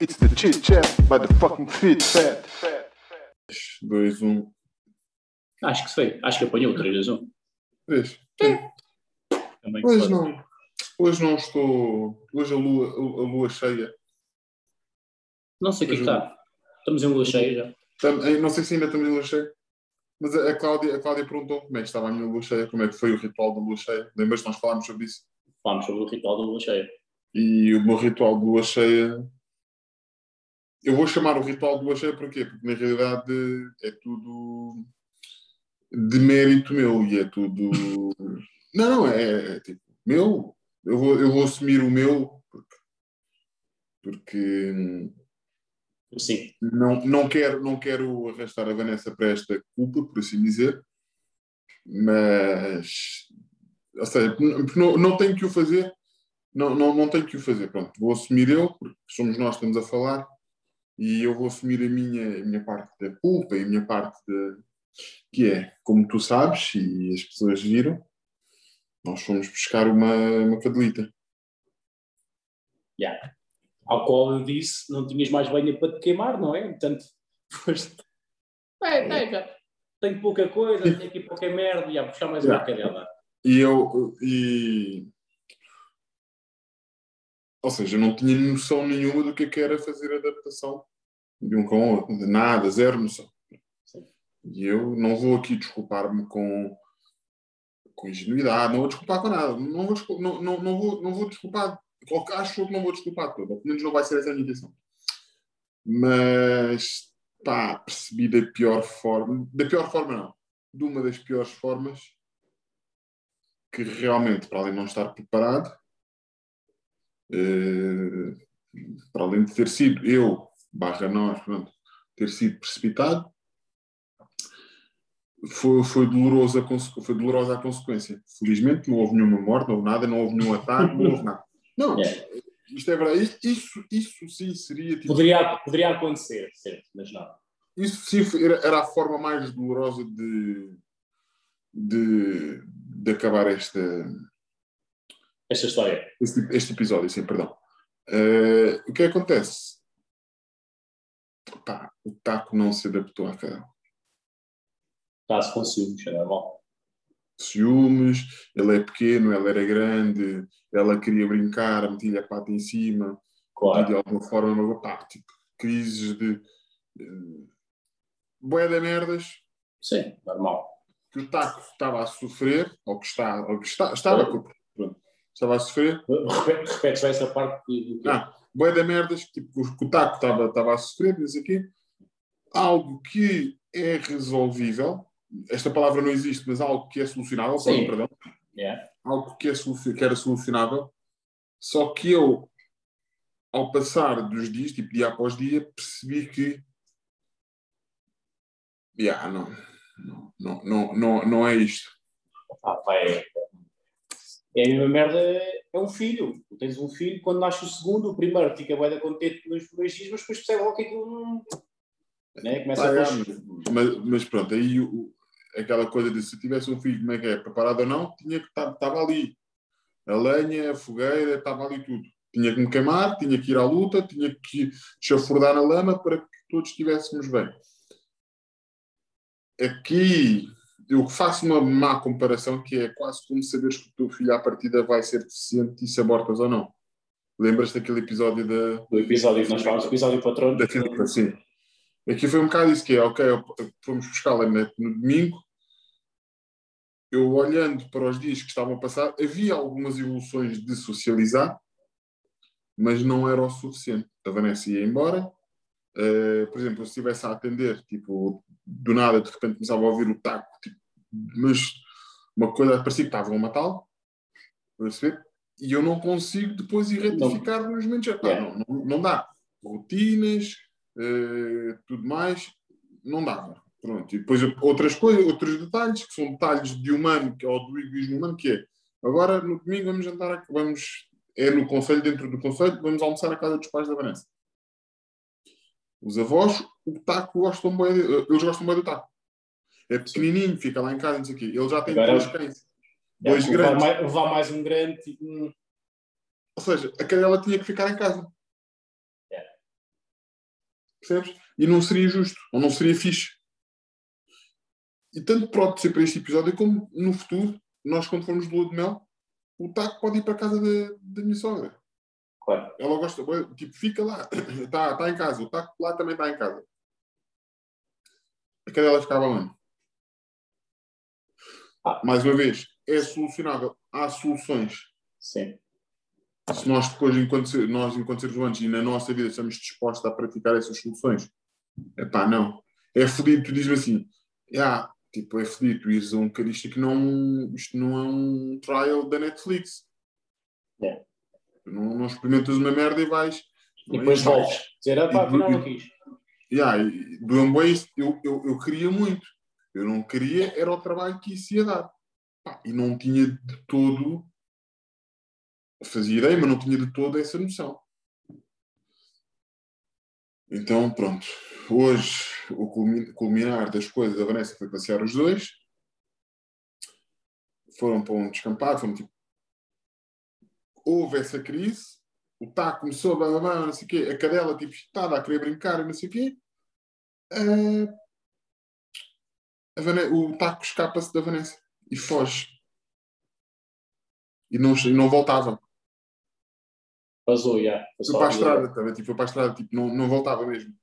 It's the chit chat by the fucking fit fat. 2, 1, Acho que foi. Acho que apanhou 3 a 1. 3. Também Hoje pode. não. Hoje não estou. Hoje a lua, a lua cheia. Não sei o que é que está. Estamos em lua cheia já. Tam- Não sei se ainda estamos em lua cheia. Mas a a Cláudia, a Cláudia perguntou como é que estava a minha lua cheia, como é que foi o ritual da lua cheia. Lembras que nós falámos sobre isso? Falámos sobre o ritual da lua cheia. E o meu ritual de lua cheia. Eu vou chamar o ritual lua cheia porquê? Porque na realidade é tudo de mérito meu e é tudo. Não, não, é, é tipo, meu. Eu vou, eu vou assumir o meu porque, porque Sim. não, não, quero, não quero arrastar a Vanessa para esta culpa, por assim dizer, mas. Ou seja, não, não tenho que o fazer, não, não, não tenho que o fazer. Pronto, vou assumir eu, porque somos nós que estamos a falar, e eu vou assumir a minha, a minha parte da culpa e a minha parte de, que é, como tu sabes, e as pessoas viram, nós fomos buscar uma, uma cadelita. Yeah. Ao qual eu disse, não tinhas mais lenha para te queimar, não é? Portanto, foste. É, pega. Tenho pouca coisa, tenho aqui pouca merda, e a buscar mais uma Yeah. cadela. E eu. E... Ou seja, eu não tinha noção nenhuma do que, é que era fazer adaptação de um com o outro. De nada, zero noção. Sim. E eu não vou aqui desculpar-me com, com ingenuidade, não vou desculpar com nada. Não vou, descul- não, não, não vou, não vou desculpar. Acho que não vou desculpar todo. Pelo menos não vai ser essa a minha intenção. Mas, pá, percebi da pior forma. Da pior forma, não. De uma das piores formas que realmente, para além de não estar preparado, para além de ter sido eu, barra nós, pronto, ter sido precipitado, foi, foi, doloroso foi dolorosa a consequência. Felizmente não houve nenhuma morte, não houve nada, não houve nenhum ataque, não houve nada. Não, Yeah. isto é verdade. Isso, isso sim seria tipo, Poderia, poderia acontecer, certo, mas não. isso sim era a forma mais dolorosa de, de, de acabar esta, Esta história. este, este episódio, sim, perdão. Eh, o que acontece? Pá, o taco não se adaptou à cara. Está-se com ciúmes, é normal. Ciúmes, ele é pequeno, ela era grande, ela queria brincar, metia-lhe a pata em cima, Claro. de alguma forma, pá, tipo, crises de. Uh, boé de merdas Sim, normal. que o taco estava a sofrer, ou que, está, ou que está, estava, pronto, estava a sofrer, Repete, só essa parte do que. Ah, boé da merdas, tipo, que o taco estava, estava a sofrer, o quê. Algo que é resolvível, esta palavra não existe, mas algo que é solucionável, Sim. perdão, Yeah. algo que, é que era solucionável, só que eu, ao passar dos dias, tipo dia após dia, percebi que yeah, não, não, não, não, não, não é isto. Ah, vai. É a mesma merda, é um filho. Tu tens um filho, quando nasce o segundo, o primeiro fica da contente nos primeiros dias, mas depois percebe logo que aquilo não. Né? Começa a é, mas, mas pronto, aí o- aquela coisa de se tivesse um filho, como é que é, preparado ou não, tinha que estar, estava ali. A lenha, a fogueira, estava ali tudo. Tinha que me queimar, tinha que ir à luta, tinha que chafurdar na lama para que todos estivéssemos bem. Aqui eu faço uma má comparação que é quase como saberes que o teu filho à partida vai ser deficiente e se abortas ou não. Lembras daquele episódio da, do episódio que nós falamos, o episódio patrono. da Filipa, sim. Aqui foi um bocado isso que é, ok, fomos buscá-la no no domingo, eu olhando para os dias que estavam a passar, havia algumas evoluções de socializar, mas não era o suficiente. A Vanessa ia embora, eh, por exemplo, se estivesse a atender, tipo, do nada, de repente começava a ouvir o taco, mas uma coisa parecia que estavam a matá-lo, perceber? E eu não consigo depois ir retificar nos momentos. Não, não, não dá. Rotinas, eh, tudo mais, não dava. Pronto. E depois outras coisas, outros detalhes, que são detalhes de humano, que, ou do egoísmo humano, que é agora no domingo vamos jantar, vamos, é no conselho, dentro do conselho, vamos almoçar à casa dos pais da Vanessa. Os avós, o taco gostam bem, eles gostam bem do taco. É pequenininho, fica lá em casa, não sei o quê. Ele já tem Agora- dois cães. Dois É, levar, grandes. mais, levar mais um grande, tipo. Ou seja, a cadela tinha que ficar em casa. Percebes? E não seria justo, ou não seria fixe. E tanto pode ser para este episódio, como no futuro, nós quando formos de lua de mel, o taco pode ir para a casa da, da minha sogra. Claro. Ela gosta, tipo, fica lá, está tá em casa, o taco lá também está em casa. A cadela ficava onde? Ah. Mais uma vez, é solucionável. Há soluções. Sim. Se nós depois, enquanto, nós, enquanto seres humanos e na nossa vida estamos dispostos a praticar essas soluções, é pá, não. É fodido, tu dizes-me assim, ah, tipo, é fodido, tu ires a um cara, isto aqui não, isto não é um trial da Netflix. É. Não, não experimentas uma merda e vais. E depois vais. Dizer, ah pá, afinal não quis. Yeah, do Amway eu, eu, eu queria muito. Eu não queria, era o trabalho que isso ia dar. Pá, e não tinha de todo. Fazia ideia, mas não tinha de todo essa noção. Então, pronto. Hoje, o culmi- culminar das coisas, a Vanessa foi passear os dois. Foram para um descampado, foram tipo. Houve essa crise, o Tá começou a blá, blá, blá, não sei o quê, a cadela tipo, estava a querer brincar não sei o quê. Ah, o Taco escapa-se da Vanessa e foge. E não, e não voltava. Vazou, já. Foi Foi para a estrada, a ver? tipo, foi para a estrada, tipo, não, não voltava mesmo.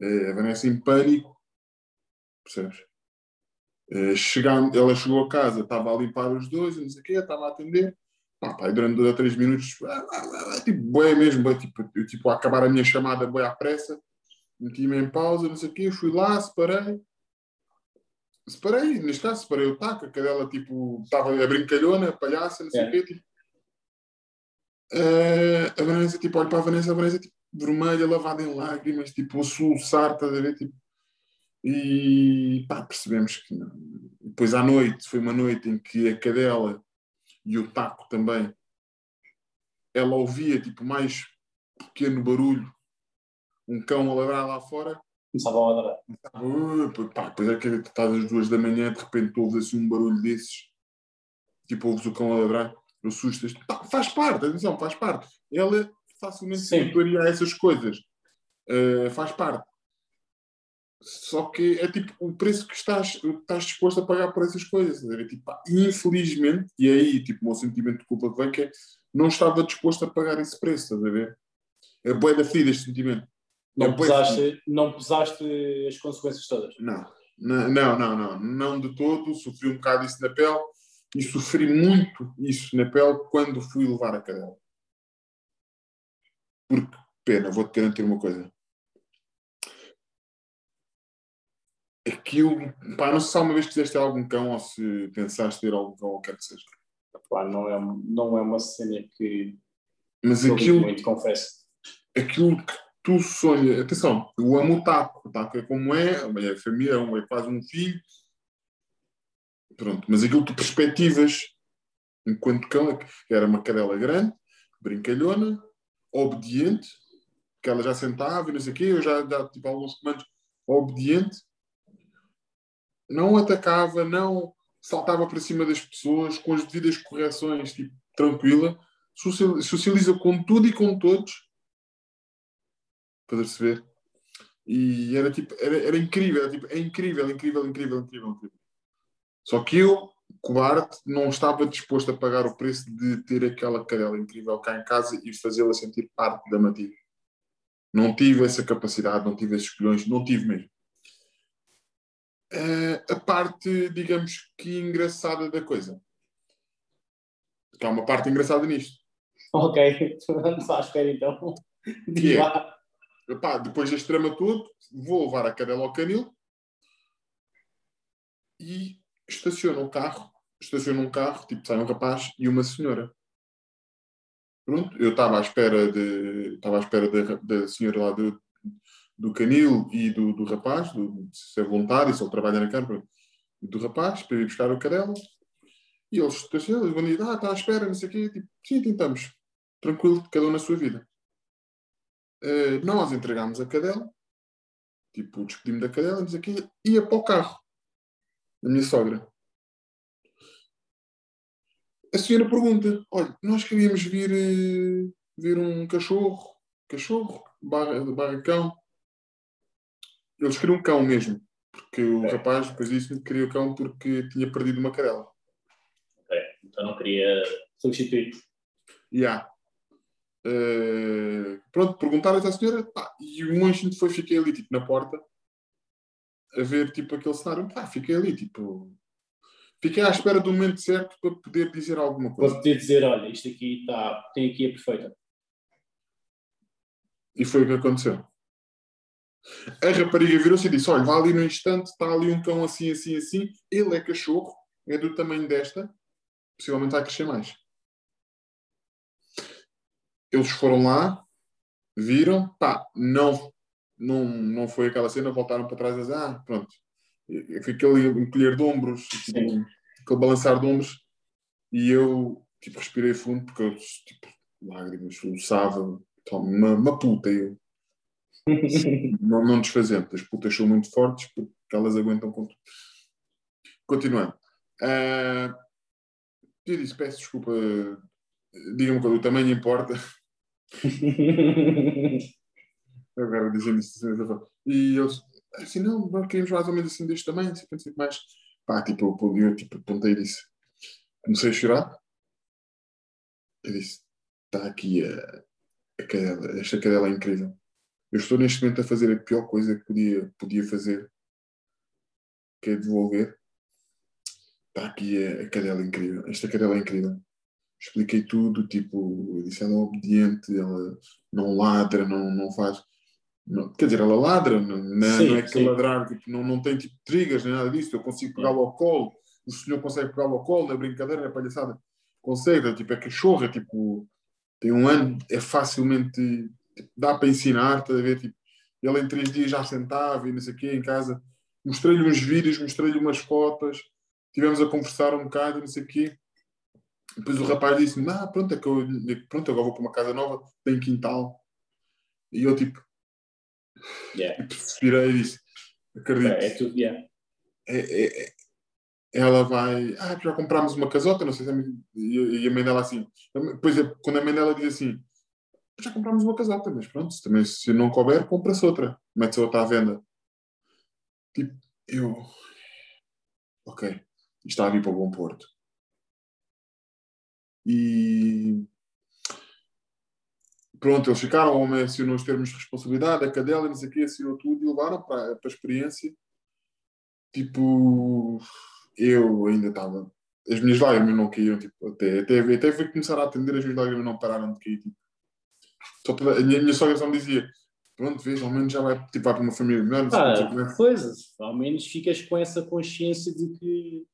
Eh, a Vanessa em pânico, percebes? Eh, chegando, ela chegou a casa, estava a limpar os dois, não sei o quê, estava a atender. Pá, pá, e durante dois ou três minutos, ah, ah, ah, tipo, bué mesmo, bué, tipo, eu, tipo, a acabar a minha chamada, bué à pressa, meti-me em pausa, não sei o quê, fui lá, separei. Separei, neste caso, separei o taco, a cadela, tipo, estava a brincalhona, a palhaça, não sei o É. quê, tipo, eh, a Vanessa, tipo, olho para a Vanessa, a Vanessa, tipo, vermelha, lavada em lágrimas, tipo, a soluçar, estás a ver, tipo, e pá, percebemos que não. Depois à noite, foi uma noite em que a cadela e o taco também, ela ouvia, tipo, mais pequeno barulho, um cão a ladrar lá fora, Começava a pá, depois é que estás às duas da manhã, de repente ouves assim um barulho desses, tipo ouves o cão a ladrar, assustas. Pá, faz parte, atenção, faz parte. Ela facilmente se habituaria a essas coisas. Uh, faz parte. Só que é tipo o preço que estás, estás disposto a pagar por essas coisas. ver? Tipo, pá, infelizmente, e aí tipo, o meu sentimento de culpa que vem que é não estava disposto a pagar esse preço, estás a ver? É bué da ferida este sentimento. Não, É ferida. pesaste, não pesaste as consequências todas. Não, não, não, não, não, não de todo. Sofri um bocado isso na pele e sofri muito isso na pele quando fui levar a cadela. Porque, pena, vou-te garantir uma coisa. Aquilo, pá, não sei se alguma vez quiseste algum cão ou se pensaste ter algum cão ou quer que seja. Pá, não, é, não é uma cena que Mas aquilo, muito, confesso. aquilo que tu sonhas, atenção, eu amo o taco, o taco é como é, é família, é quase um filho, pronto, mas aquilo que tu perspectivas enquanto cão é era uma cadela grande, brincalhona, obediente, que ela já sentava e não sei o quê, eu já, já tipo alguns comandos, obediente, não atacava, não saltava para cima das pessoas, com as devidas correções, tipo, tranquila, social- socializa com tudo e com todos, para perceber. E era tipo, era, era incrível, era, tipo, é incrível, incrível, incrível, incrível, incrível. Só que eu, cobarde, não estava disposto a pagar o preço de ter aquela cadela incrível cá em casa e fazê-la sentir parte da matilha. Não tive essa capacidade, não tive esses colhões, não tive mesmo. Eh, a parte, digamos que engraçada da coisa. Que há uma parte engraçada nisto. Ok, vamos à espera então. Que é? Epá, depois deste drama todo, vou levar a cadela ao canil e estaciono o carro. Estaciono um carro, tipo, sai um rapaz e uma senhora. Pronto, eu estava à espera de estava à espera da, da senhora lá do, do canil e do, do rapaz, do, se é voluntário, se ele trabalha na câmara, do rapaz, para ir buscar o cadela. E eles estacionam, eles vão dizer, ah, está à espera, não sei o quê. Tipo, sim, tentamos. Tranquilo, cada um na sua vida. Eh, nós entregámos a cadela, tipo, despedimos da cadela, não sei o quê, ia para o carro da minha sogra. A senhora pergunta: olha, nós queríamos vir eh, ver um cachorro, cachorro, barra, barra cão. Eles queriam um cão mesmo. Porque o Ok. rapaz depois disse-me que queria o cão porque tinha perdido uma cadela. Ok, então não queria substituir. E há. Eh, pronto, perguntaram à senhora pá, e o monge foi, fiquei ali tipo na porta a ver tipo aquele cenário, pá, fiquei ali tipo fiquei à espera do momento certo para poder dizer alguma Para coisa. poder dizer, olha, isto aqui está, tem aqui a perfeita. e foi o que aconteceu. A rapariga virou-se e disse, olha, vá ali no instante está ali um cão assim, assim, assim ele é cachorro, é do tamanho desta possivelmente vai crescer mais eles foram lá viram, pá, não, não, não foi aquela cena, voltaram para trás e dizer, ah, pronto. Eu fiquei ali a encolher de ombros, tipo, aquele balançar de ombros, e eu, tipo, respirei fundo, porque eu, tipo, lágrimas, soluçava, uma, uma puta, eu. não, não desfazendo, as putas são muito fortes, porque elas aguentam com tudo. Continuando. Ah, eu disse, peço desculpa, diga-me quando o tamanho importa. agora dizendo isso. E eles, assim, não, nós queríamos mais ou menos assim deste tamanho, assim, assim, mais. Pá, tipo, eu, eu tipo, apontei e disse, comecei a chorar. Eu disse, está aqui a, a cadela, esta cadela é incrível. Eu estou neste momento a fazer a pior coisa que podia, podia fazer, que é devolver. Está aqui a, a cadela incrível, esta cadela é incrível. Expliquei tudo, tipo, disse, ela é obediente, ela não ladra, não, não faz. Não, quer dizer, ela ladra, não, não, Sim, não é que ladrar, tipo, não, não tem tipo trigas nem nada disso. Eu consigo pegá-lo ao colo, o senhor consegue pegá-lo ao colo, na brincadeira, na palhaçada, consegue, tipo, é cachorra, tipo, tem um ano, é facilmente, tipo, dá para ensinar, estás a ver? Tipo, ele em três dias já sentava e não sei o quê em casa. Mostrei-lhe uns vídeos, mostrei-lhe umas fotos, tivemos a conversar um bocado, não sei o quê. Depois o rapaz disse-me, ah, pronto, é que eu, pronto, agora vou para uma casa nova, tem quintal. E eu, tipo, Yeah. respirei e disse, acredito. É, é tudo, yeah. É- é- é- ela vai, ah, já comprámos uma casota, não sei se a mãe- e, a mãe dela assim, depois é, quando a mãe dela diz assim, já comprámos uma casota, mas pronto, se também se não couber, compra-se outra, mete-se outra à venda. Tipo, eu, ok, isto está a vir para o Bom Porto. E pronto, eles ficaram, o homem assinou os termos de responsabilidade, a cadela, não sei o quê, assinou tudo e levaram para, para a experiência. Tipo, eu ainda estava. As minhas lágrimas não caíram, tipo, até, até, até fui começar a atender, as minhas lágrimas não pararam de cair. Tipo. Só toda- a minha, a minha sogra só me dizia: Pronto, vês, ao menos já vai, tipo, vai para uma família melhor. Ah, coisas. Ao menos ficas com essa consciência de que,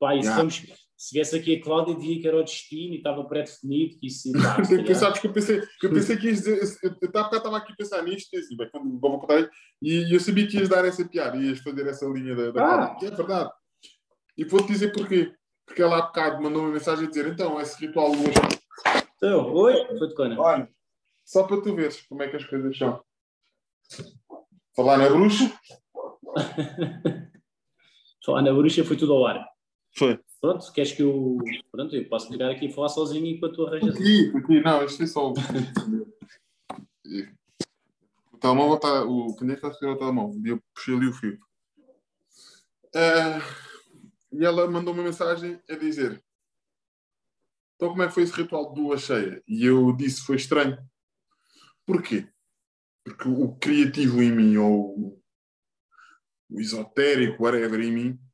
pá, Yeah. vamos, se viesse aqui a Cláudia, dizia que era o destino e estava pré-definido, que isso se Tem que eu pensei, eu pensei que ias dizer, eu eu estava estava aqui a pensar nisto, e assim, quando vou contar, e eu sabia que ias dar essa piada, ias fazer essa linha da, da Ah. Cláudia, que é verdade. E vou-te dizer porquê. Porque ela há bocado mandou uma mensagem a dizer, então, esse ritual lua Então, oi, foi de cona. Olha, só para tu veres como é que as coisas são. Falar na bruxa? Falar na bruxa foi tudo ao ar. Foi. Pronto, queres que eu. Pronto, eu posso ficar aqui a falar sozinho enquanto tu arranjas. Aqui, aqui, não, isto é só o. o telemóvel está. O canhete está a segurar o telemóvel. E eu puxei ali o fio. Ah, e ela mandou uma mensagem a dizer: Então, como é que foi esse ritual de lua cheia? E eu disse: Foi estranho. Porquê? Porque o criativo em mim, ou o esotérico, whatever em mim,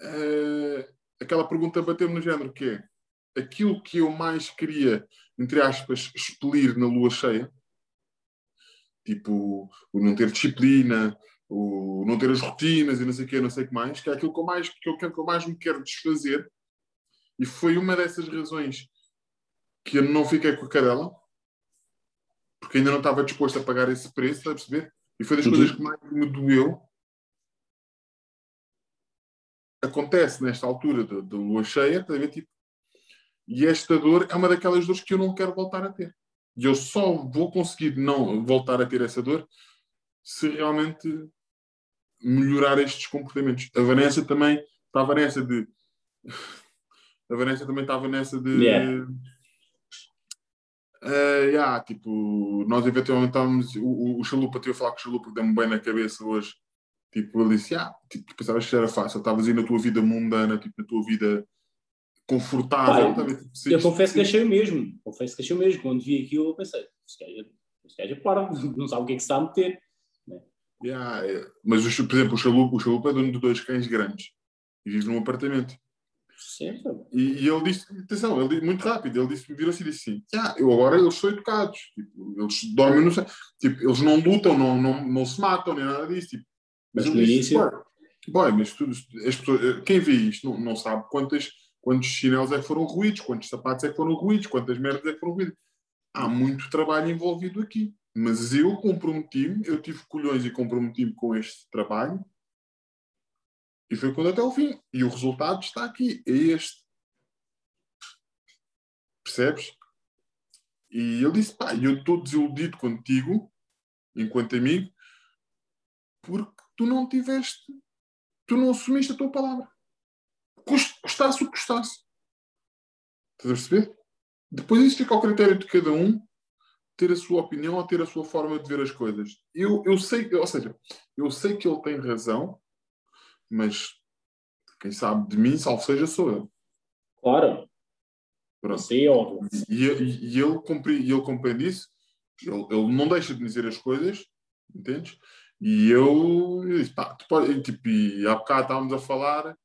ah, aquela pergunta bateu-me no género que é aquilo que eu mais queria, entre aspas, expelir na lua cheia, tipo o não ter disciplina, o não ter as rotinas e não sei o quê, não sei o que mais, que é aquilo que eu mais, que eu, que eu mais me quero desfazer. E foi uma dessas razões que eu não fiquei com a cadela, porque ainda não estava disposto a pagar esse preço, está a perceber? E foi das Uhum. coisas que mais me doeu. Acontece nesta altura da lua cheia, a ver? Tipo, e esta dor é uma daquelas dores que eu não quero voltar a ter. E eu só vou conseguir não voltar a ter essa dor se realmente melhorar estes comportamentos. A Vanessa também estava nessa de. A Vanessa também estava nessa de. Yeah. Uh, yeah, tipo, nós eventualmente estávamos. O, o, o Chalupa, tive a falar com o Chalupa, deu-me bem na cabeça hoje. Tipo, ele disse: ah, tipo, pensavas que era fácil, estavas aí na tua vida mundana, tipo, na tua vida confortável. Pai, tipo, eu confesso que achei o mesmo. Confesso que achei o mesmo. Quando vi aquilo, eu pensei: este gajo é para, não sabe o que é que se está a meter. Né? Yeah, é. Mas, por exemplo, o Chalupa, o Chalupa é dono de dois cães grandes e vive num apartamento. Certo. E, e, ele disse, atenção, ele, muito rápido, ele disse, virou-se e disse assim, ah, eu agora eles são educados, tipo, eles dormem no tipo, eles não lutam, não, não, não se matam, nem nada disso, tipo, mas, mas ele disse, boy, mas tudo, as pessoas, quem vê isto não, não sabe quantas, quantos chinelos é que foram ruídos, quantos sapatos é que foram ruídos, quantas merdas é que foram ruídas. Há muito trabalho envolvido aqui. Mas eu comprometi-me, eu tive colhões e comprometi-me com este trabalho e foi quando até o fim. E o resultado está aqui, é este. Percebes? E ele disse: pá, eu estou desiludido contigo, enquanto amigo, porque tu não tiveste, tu não assumiste a tua palavra. Custasse o que custasse. Estás a perceber? Depois isso fica ao critério de cada um ter a sua opinião ou ter a sua forma de ver as coisas. Eu, eu sei, ou seja, eu sei que ele tem razão, mas quem sabe de mim, salvo seja, sou eu. Claro. Pronto. Sim, óbvio. E, e, e ele, compreende, ele compreende isso, ele, ele, não deixa de dizer as coisas, entendes? E eu, eu disse, pá, pode, tipo, e há bocado estávamos a falar,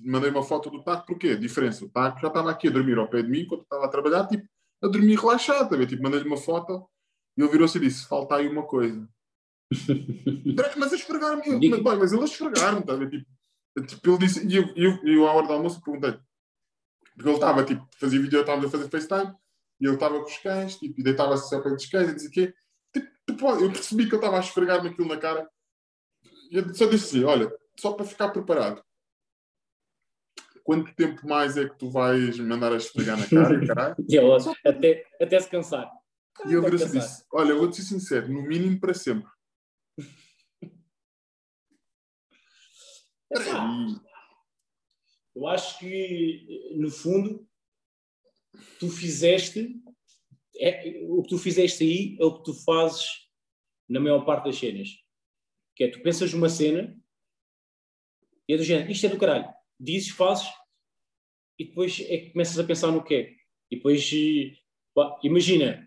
mandei uma foto do Taco, porquê? Diferença, o Taco já estava aqui a dormir ao pé de mim, quando estava a trabalhar, tipo, a dormir relaxado, tá tipo, mandei-lhe uma foto e ele virou-se e disse, falta aí uma coisa. mas a esfregar-me, mas, mas ele a esfregar-me, tá, tipo, Tipo, ele disse, e eu, eu, eu à hora do almoço perguntei, porque ele estava, tipo, fazia vídeo, estava a fazer FaceTime, e ele estava com os cães, tipo, e deitava-se ao pé dos cães e dizia tipo, tipo, eu percebi que ele estava a esfregar-me aquilo na cara, e eu só disse assim, olha, só para ficar preparado, quanto tempo mais é que tu vais mandar a esfregar na cara, caralho? até, até se cansar. E eu disse, olha, vou-te ser sincero, no mínimo para sempre. eu acho que, no fundo, tu fizeste. É, o que tu fizeste aí é o que tu fazes na maior parte das cenas. Que é, tu pensas numa cena e é do género, isto é do caralho. Dizes, fazes e depois é que começas a pensar no que é. E depois, pá, imagina,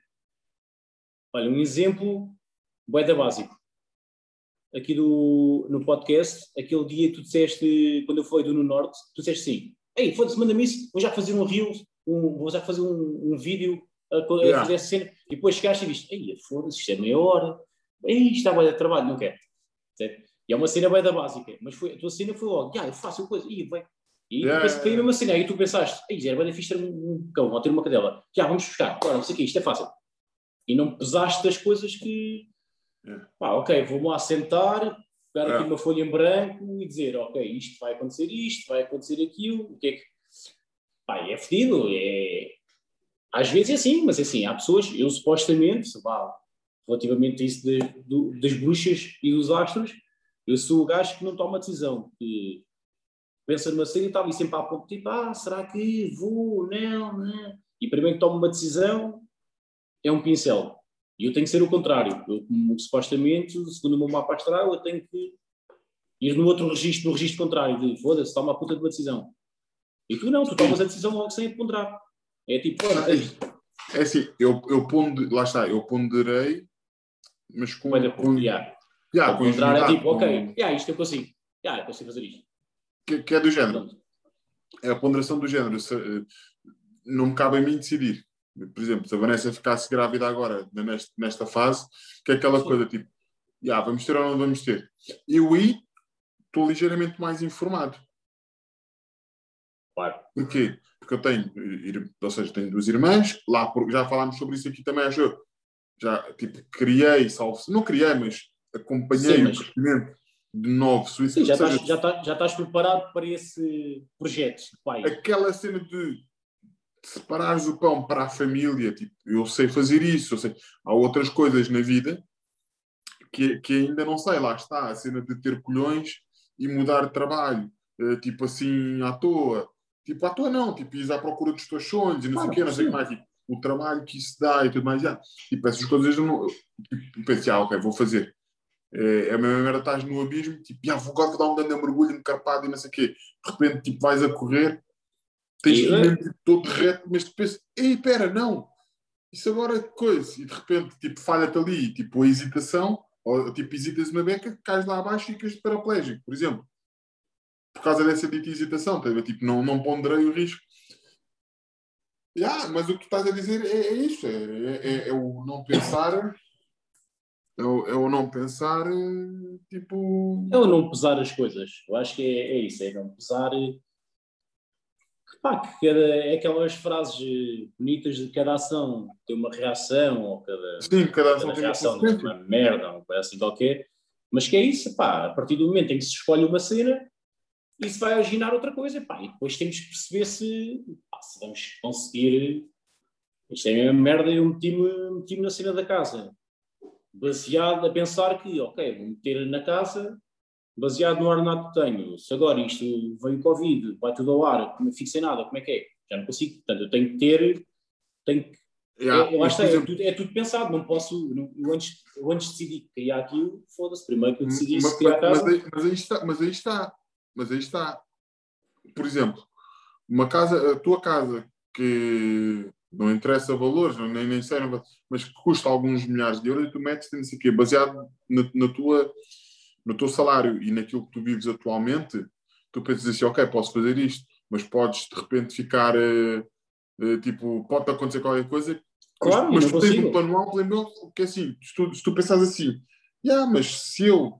olha, um exemplo boeda básico aqui do, no podcast, aquele dia tu disseste, quando eu fui do No Norte, tu disseste assim, ei, foda-se, manda-me isso, vou já fazer um reel, um, vou já fazer um, um vídeo a, a yeah. fazer essa cena, e depois chegaste e viste, ei, foda-se, isto é meia hora, ei, isto está bem de trabalho, não quero. Certo? E é uma cena bem da básica, mas foi, a tua cena foi logo, ah, eu faço coisa, e vai. E yeah, depois foi a mesma cena, aí tu pensaste, ei, era bem fixe ter um cão, ou ter uma cadela, já, vamos buscar, agora, não sei o que, isto é fácil. E não pesaste das coisas que, é. Pá, ok, vou-me lá sentar, pegar aqui uma folha em branco e dizer, ok, isto vai acontecer isto, vai acontecer aquilo, o que é que... Pá, é fedido, é... Às vezes é assim, mas é assim, há pessoas, eu supostamente, pá, relativamente a isso de, de, das bruxas e dos astros, eu sou o gajo que não toma decisão, que pensa numa cena e está ali sempre a ponto, tipo, ah, será que vou, não, não. E primeiro que tomo uma decisão, é um pincel. E eu tenho que ser o contrário. Eu, como, supostamente, segundo o meu mapa astral, eu tenho que ir no outro registro, no registro contrário, de foda-se, toma a puta de uma decisão. E tu não, tu tomas a decisão logo sem ponderar. É tipo, é, é assim, eu, eu ponde, lá está, eu ponderei, mas com. Olha, com, yeah. Yeah, com é tipo, ok, com... yeah, isto eu consigo. Yeah, eu consigo fazer isto. Que, que é do género. É a ponderação do género. Se, eh, não me cabe a mim decidir por exemplo, se a Vanessa ficasse grávida agora, nesta, nesta fase, que é aquela Sim. coisa tipo, yeah, vamos ter ou não vamos ter. Eu aí estou ligeiramente mais informado. Claro. Porquê? Porque eu tenho, ou seja, tenho duas irmãs, lá já falámos sobre isso aqui também, acho já tipo, criei, salvo, não criei, mas acompanhei Sim, mas... o crescimento de novo suíços. Sim, já, estás, já, estás, já estás preparado para esse projeto, pai. Aquela cena de separares o pão para a família, tipo, eu sei fazer isso, eu sei. Há outras coisas na vida que, que ainda não sei, lá está, a cena de ter colhões e mudar de trabalho, uh, tipo assim, à toa. Tipo, à toa não, tipo, ir à procura dos teus sonhos e não claro, sei o quê, não sei o que mais. Tipo, o trabalho que isso dá e tudo mais. Já. Tipo, essas coisas eu não. Tipo, penso, ah, ok, vou fazer. É, é a mesma merda, estás no abismo, tipo, ah, vou agora vou dar um grande mergulho encarpado e não sei o quê. De repente, tipo, vais a correr, tens ir tipo, todo reto, mas tu pensas, ei, pera, não, isso agora é coisa. E de repente, tipo, falha-te ali, tipo, a hesitação, ou tipo, hesitas uma beca, cais lá abaixo e ficas paraplégico, por exemplo. Por causa dessa dita hesitação, tá? tipo, não, não ponderei o risco. Yeah, mas o que estás a dizer é, é isso, é, é, é, o não pensar, é o, é o não pensar, tipo... É o não pesar as coisas, eu acho que é, é isso, é não pesar... Pá, que cada, é aquelas frases bonitas de cada ação. Tem uma reação, ou cada, Sim, cada ação cada reação tem uma merda, ou assim qualquer, mas que é isso, pá, a partir do momento em que se escolhe uma cena, isso vai aginar outra coisa, pá, e depois temos que perceber se, pá, se vamos conseguir. Isto é a merda, eu meti-me meti na cena da casa, baseado a pensar que, ok, vou meter na casa, baseado no ordenado que tenho. Se agora isto vem o Covid, vai tudo ao ar, não fico sem nada, como é que é? Já não consigo. Portanto, eu tenho que ter. Tenho que, Yeah, é, eu acho que é, exemplo, tudo, é tudo pensado, não posso. não- Eu antes, eu antes decidi criar aquilo, foda-se, primeiro que eu decidi mas, criar a mas casa. aí, mas aí está, mas aí está, mas aí está. Por exemplo, uma casa, a tua casa que não interessa valores, nem, nem sei, não- mas que custa alguns milhares de euros e tu metes não sei o quê, baseado na, na tua, no teu salário e naquilo que tu vives atualmente, tu pensas assim, ok, posso fazer isto, mas podes de repente ficar eh, eh, tipo, pode acontecer qualquer coisa, Claro, mas, mas tu tens um plano amplo em meu, que é assim, se tu, se tu pensares assim, yeah, mas se eu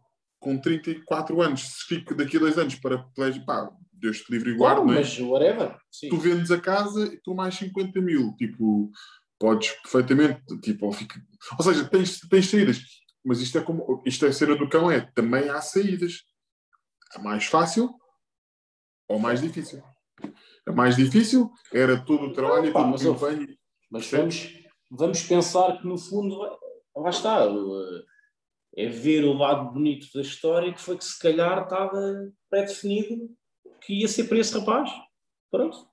com 34 anos, se fico daqui a dois anos para colégio, pá, Deus te livre e guarde, Claro, é? mas whatever. Sim. tu vendes a casa e tu mais 50 mil, tipo, podes perfeitamente, tipo, ou, fica- ou seja, tens, tens saídas, mas isto é como, isto é a cena do cão, é, também há saídas. A mais fácil ou mais difícil. A mais difícil era todo o trabalho e todo mas o eu- empenho. Mas vamos, vamos pensar que no fundo, lá está, o, é ver o lado bonito da história que foi que se calhar estava pré-definido que ia ser para esse rapaz. Pronto.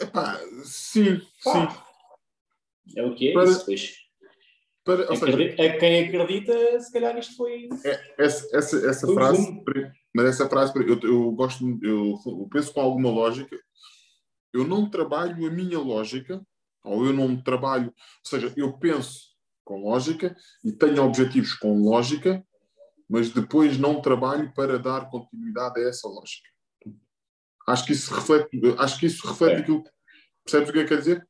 Epá, sim, Pá, sim. É o que é Para- isso. Depois, Para, ou seja, a quem acredita, se calhar isto foi. essa, essa, essa Foi frase, mas essa frase, eu, eu gosto, eu, eu penso com alguma lógica. Eu não trabalho a minha lógica, ou eu não trabalho, ou seja, eu penso com lógica e tenho objetivos com lógica, mas depois não trabalho para dar continuidade a essa lógica. Acho que isso reflete, acho que isso reflete É. aquilo. Percebes o que eu quero dizer?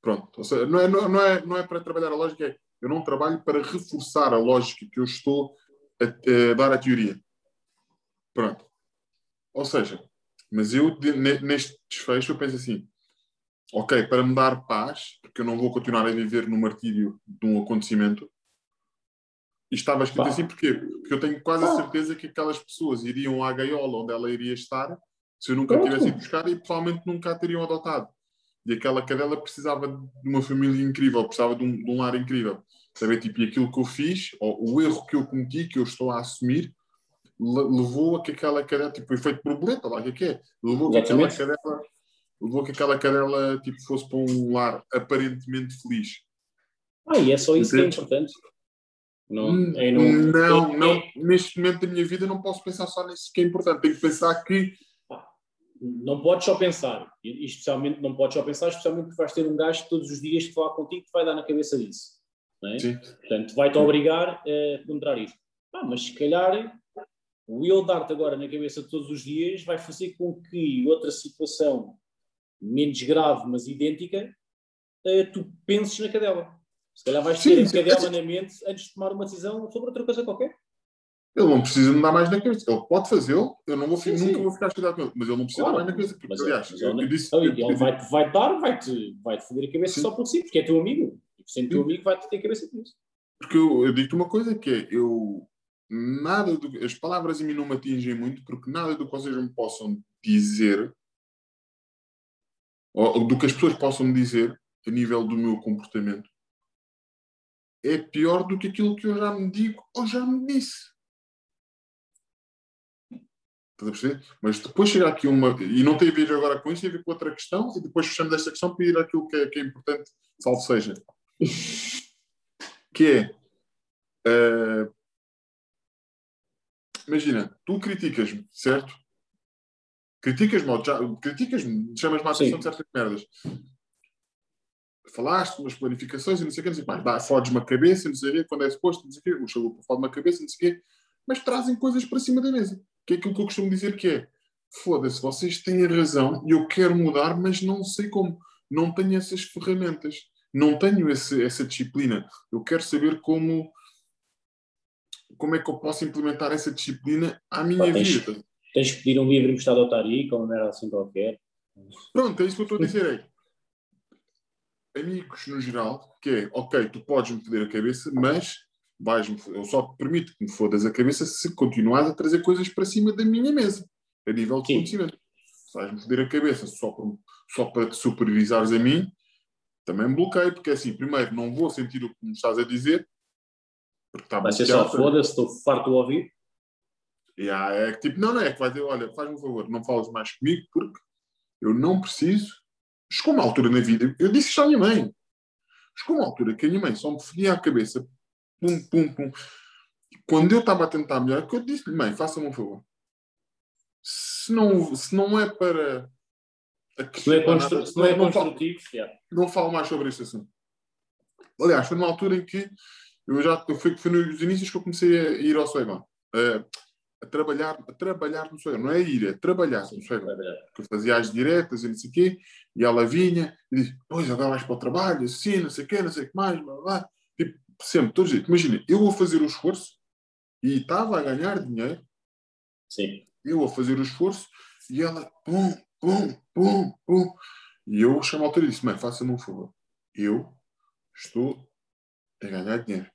Pronto. Ou seja, não, é, não, é, não é para trabalhar a lógica, é eu não trabalho para reforçar a lógica que eu estou a, a dar a teoria. Pronto. Ou seja, mas eu neste desfecho eu penso assim, ok, para me dar paz, porque eu não vou continuar a viver no martírio de um acontecimento, e estava escrito Pá. assim porquê? Porque eu tenho quase a certeza que aquelas pessoas iriam à gaiola onde ela iria estar se eu nunca Pronto. tivesse ido buscar e provavelmente nunca a teriam adotado. E aquela cadela precisava de uma família incrível, precisava de um, de um lar incrível. Saber, tipo, e aquilo que eu fiz, ou o erro que eu cometi, que eu estou a assumir, le- levou a que aquela cadela, tipo, foi feito borboleta, lá que é que é? Levou a que aquela cadela, levou que aquela cadela, tipo, fosse para um lar aparentemente feliz. Ah, e é só isso que é importante. Não, Hum, é não, não, é- não. é- Neste momento da minha vida não posso pensar só nisso que é importante. Tenho que pensar que não podes só pensar, e especialmente não podes só pensar, especialmente que vais ter um gajo que todos os dias que falar contigo que vai dar na cabeça disso. Não é? sim, Portanto, vai-te obrigar a ponderar isso. Ah, mas se calhar o eu dar-te agora na cabeça todos os dias vai fazer com que outra situação menos grave, mas idêntica, eh, tu penses na cadela. Se calhar vais Sim, ter a sim. cadela na mente antes de tomar uma decisão sobre outra coisa qualquer. ele não precisa me dar mais na cabeça. Ele pode fazê-lo, eu não vou, Sim, nunca sim. vou ficar chateado com ele, mas ele não precisa Claro, dar mais na cabeça. Porque, mas, aliás, mas ele, eu disse. ele, eu- ele eu- vai-te vai dar, vai-te vai -te foder a cabeça Sim. só por si, porque é teu amigo. E sendo teu amigo, vai-te ter a cabeça por isso. Porque eu, eu digo-te uma coisa que é, eu nada do, as palavras em mim não me atingem muito porque nada do que vocês me possam dizer ou, do que as pessoas possam me dizer a nível do meu comportamento é pior do que aquilo que eu já me digo ou já me disse. Estás a perceber? Mas depois chega aqui uma. E não tem a ver agora com isto, tem a ver com outra questão, e depois fechamos esta questão para ir àquilo que é, que é importante, salvo seja. que é. eh, imagina, tu criticas-me, certo? Criticas-me, criticas-me, chamas-me a atenção de certas merdas. Falaste umas planificações e não sei o que, não sei o que mais. Dá, fodes-me a cabeça, não sei o quê, quando é suposto, não sei o quê, o chalupa fode-me a cabeça, não sei o quê, mas trazem coisas para cima da mesa. Que é aquilo que eu costumo dizer que é foda-se, vocês têm a razão e eu quero mudar, mas não sei como. Não tenho essas ferramentas. Não tenho esse, essa disciplina. Eu quero saber como como é que eu posso implementar essa disciplina à minha Pá, tens- vida. Tens que pedir um livro emprestado ao Tariq, ou uma merda assim qualquer. Pronto, é isso que eu estou a dizer. É, amigos no geral, que é, ok, tu podes-me foder a cabeça, mas vais-me, eu só permito que me fodas a cabeça se continuares a trazer coisas para cima da minha mesa, a nível de Sim. conhecimento. Se vais-me foder a cabeça só para, só para te superiorizares a mim, também me bloqueio, porque assim, primeiro, não vou sentir o que me estás a dizer, porque está Vai ser só foda-se, estou farto de ouvir. E há- é que tipo, não, não é que vai dizer, olha, faz-me um favor, não falas mais comigo porque eu não preciso. Chegou uma altura na vida, eu disse isto à minha mãe. Chegou uma altura que a minha mãe só me fedia a cabeça, pum, pum, pum. Quando eu estava a tentar melhorar, que eu disse-lhe, mãe, faça-me um favor. Se não, se não é para. Se não é, constru- nada, se não é não falo- construtivo, yeah. não falo mais sobre este assunto. Aliás, foi numa altura em que eu já foi, foi nos inícios que eu comecei a ir ao Soegon. A, a trabalhar, a trabalhar no Soegon. Não é ir, é trabalhar no Soegon. É verdade. Que eu fazia as diretas e não sei o quê, e ela vinha e disse, pois agora vais para o trabalho, assim, não sei o quê, não sei o que mais, blá, blá, blá. Tipo, sempre, todos os dias. Imagina, eu vou fazer o esforço e estava a ganhar dinheiro, Sim. eu a fazer o esforço e ela, pum, pum, pum, pum. E eu chamo a altura e disse: Mãe, faça-me um favor. Eu estou a ganhar dinheiro.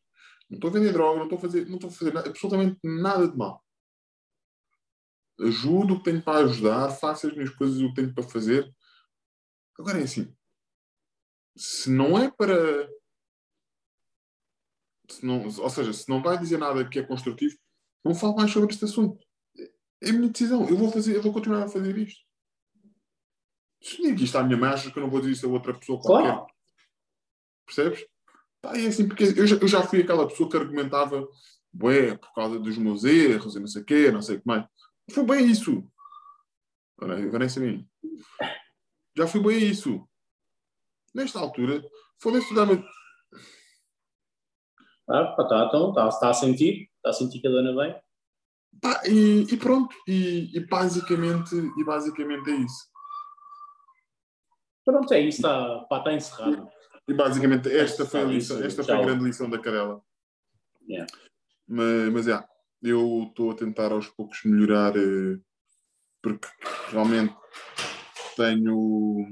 Não estou a vender droga, não estou a fazer, não estou a fazer nada, absolutamente nada de mal. Ajudo o que tenho para ajudar, faço as minhas coisas o que tenho para fazer. Agora é assim: se não é para. Se não, ou seja, se não vai dizer nada que é construtivo, não falo mais sobre este assunto. É a minha decisão. Eu vou, fazer, eu vou continuar a fazer isto. Se digo isto à minha mãe, achas que eu não vou dizer isso a outra pessoa qualquer? Claro. Percebes? Pá, é assim, porque eu já, eu já fui aquela pessoa que argumentava Ué, por causa dos meus erros e não sei o quê, não sei o que mais. Foi bem isso. É mim. Já fui bem isso. Nesta altura, foda-se dá-me. Ah, pá, tá, então, está tá a sentir, está a sentir que a dona vem. Pá, e, e pronto. E, e basicamente, e basicamente é isso. Pronto, é isso, está, está encerrado. E basicamente esta foi a, Sabe lição, esta foi a grande lição da cadela. Yeah. Mas, mas é, eu estou a tentar aos poucos melhorar eh, porque realmente tenho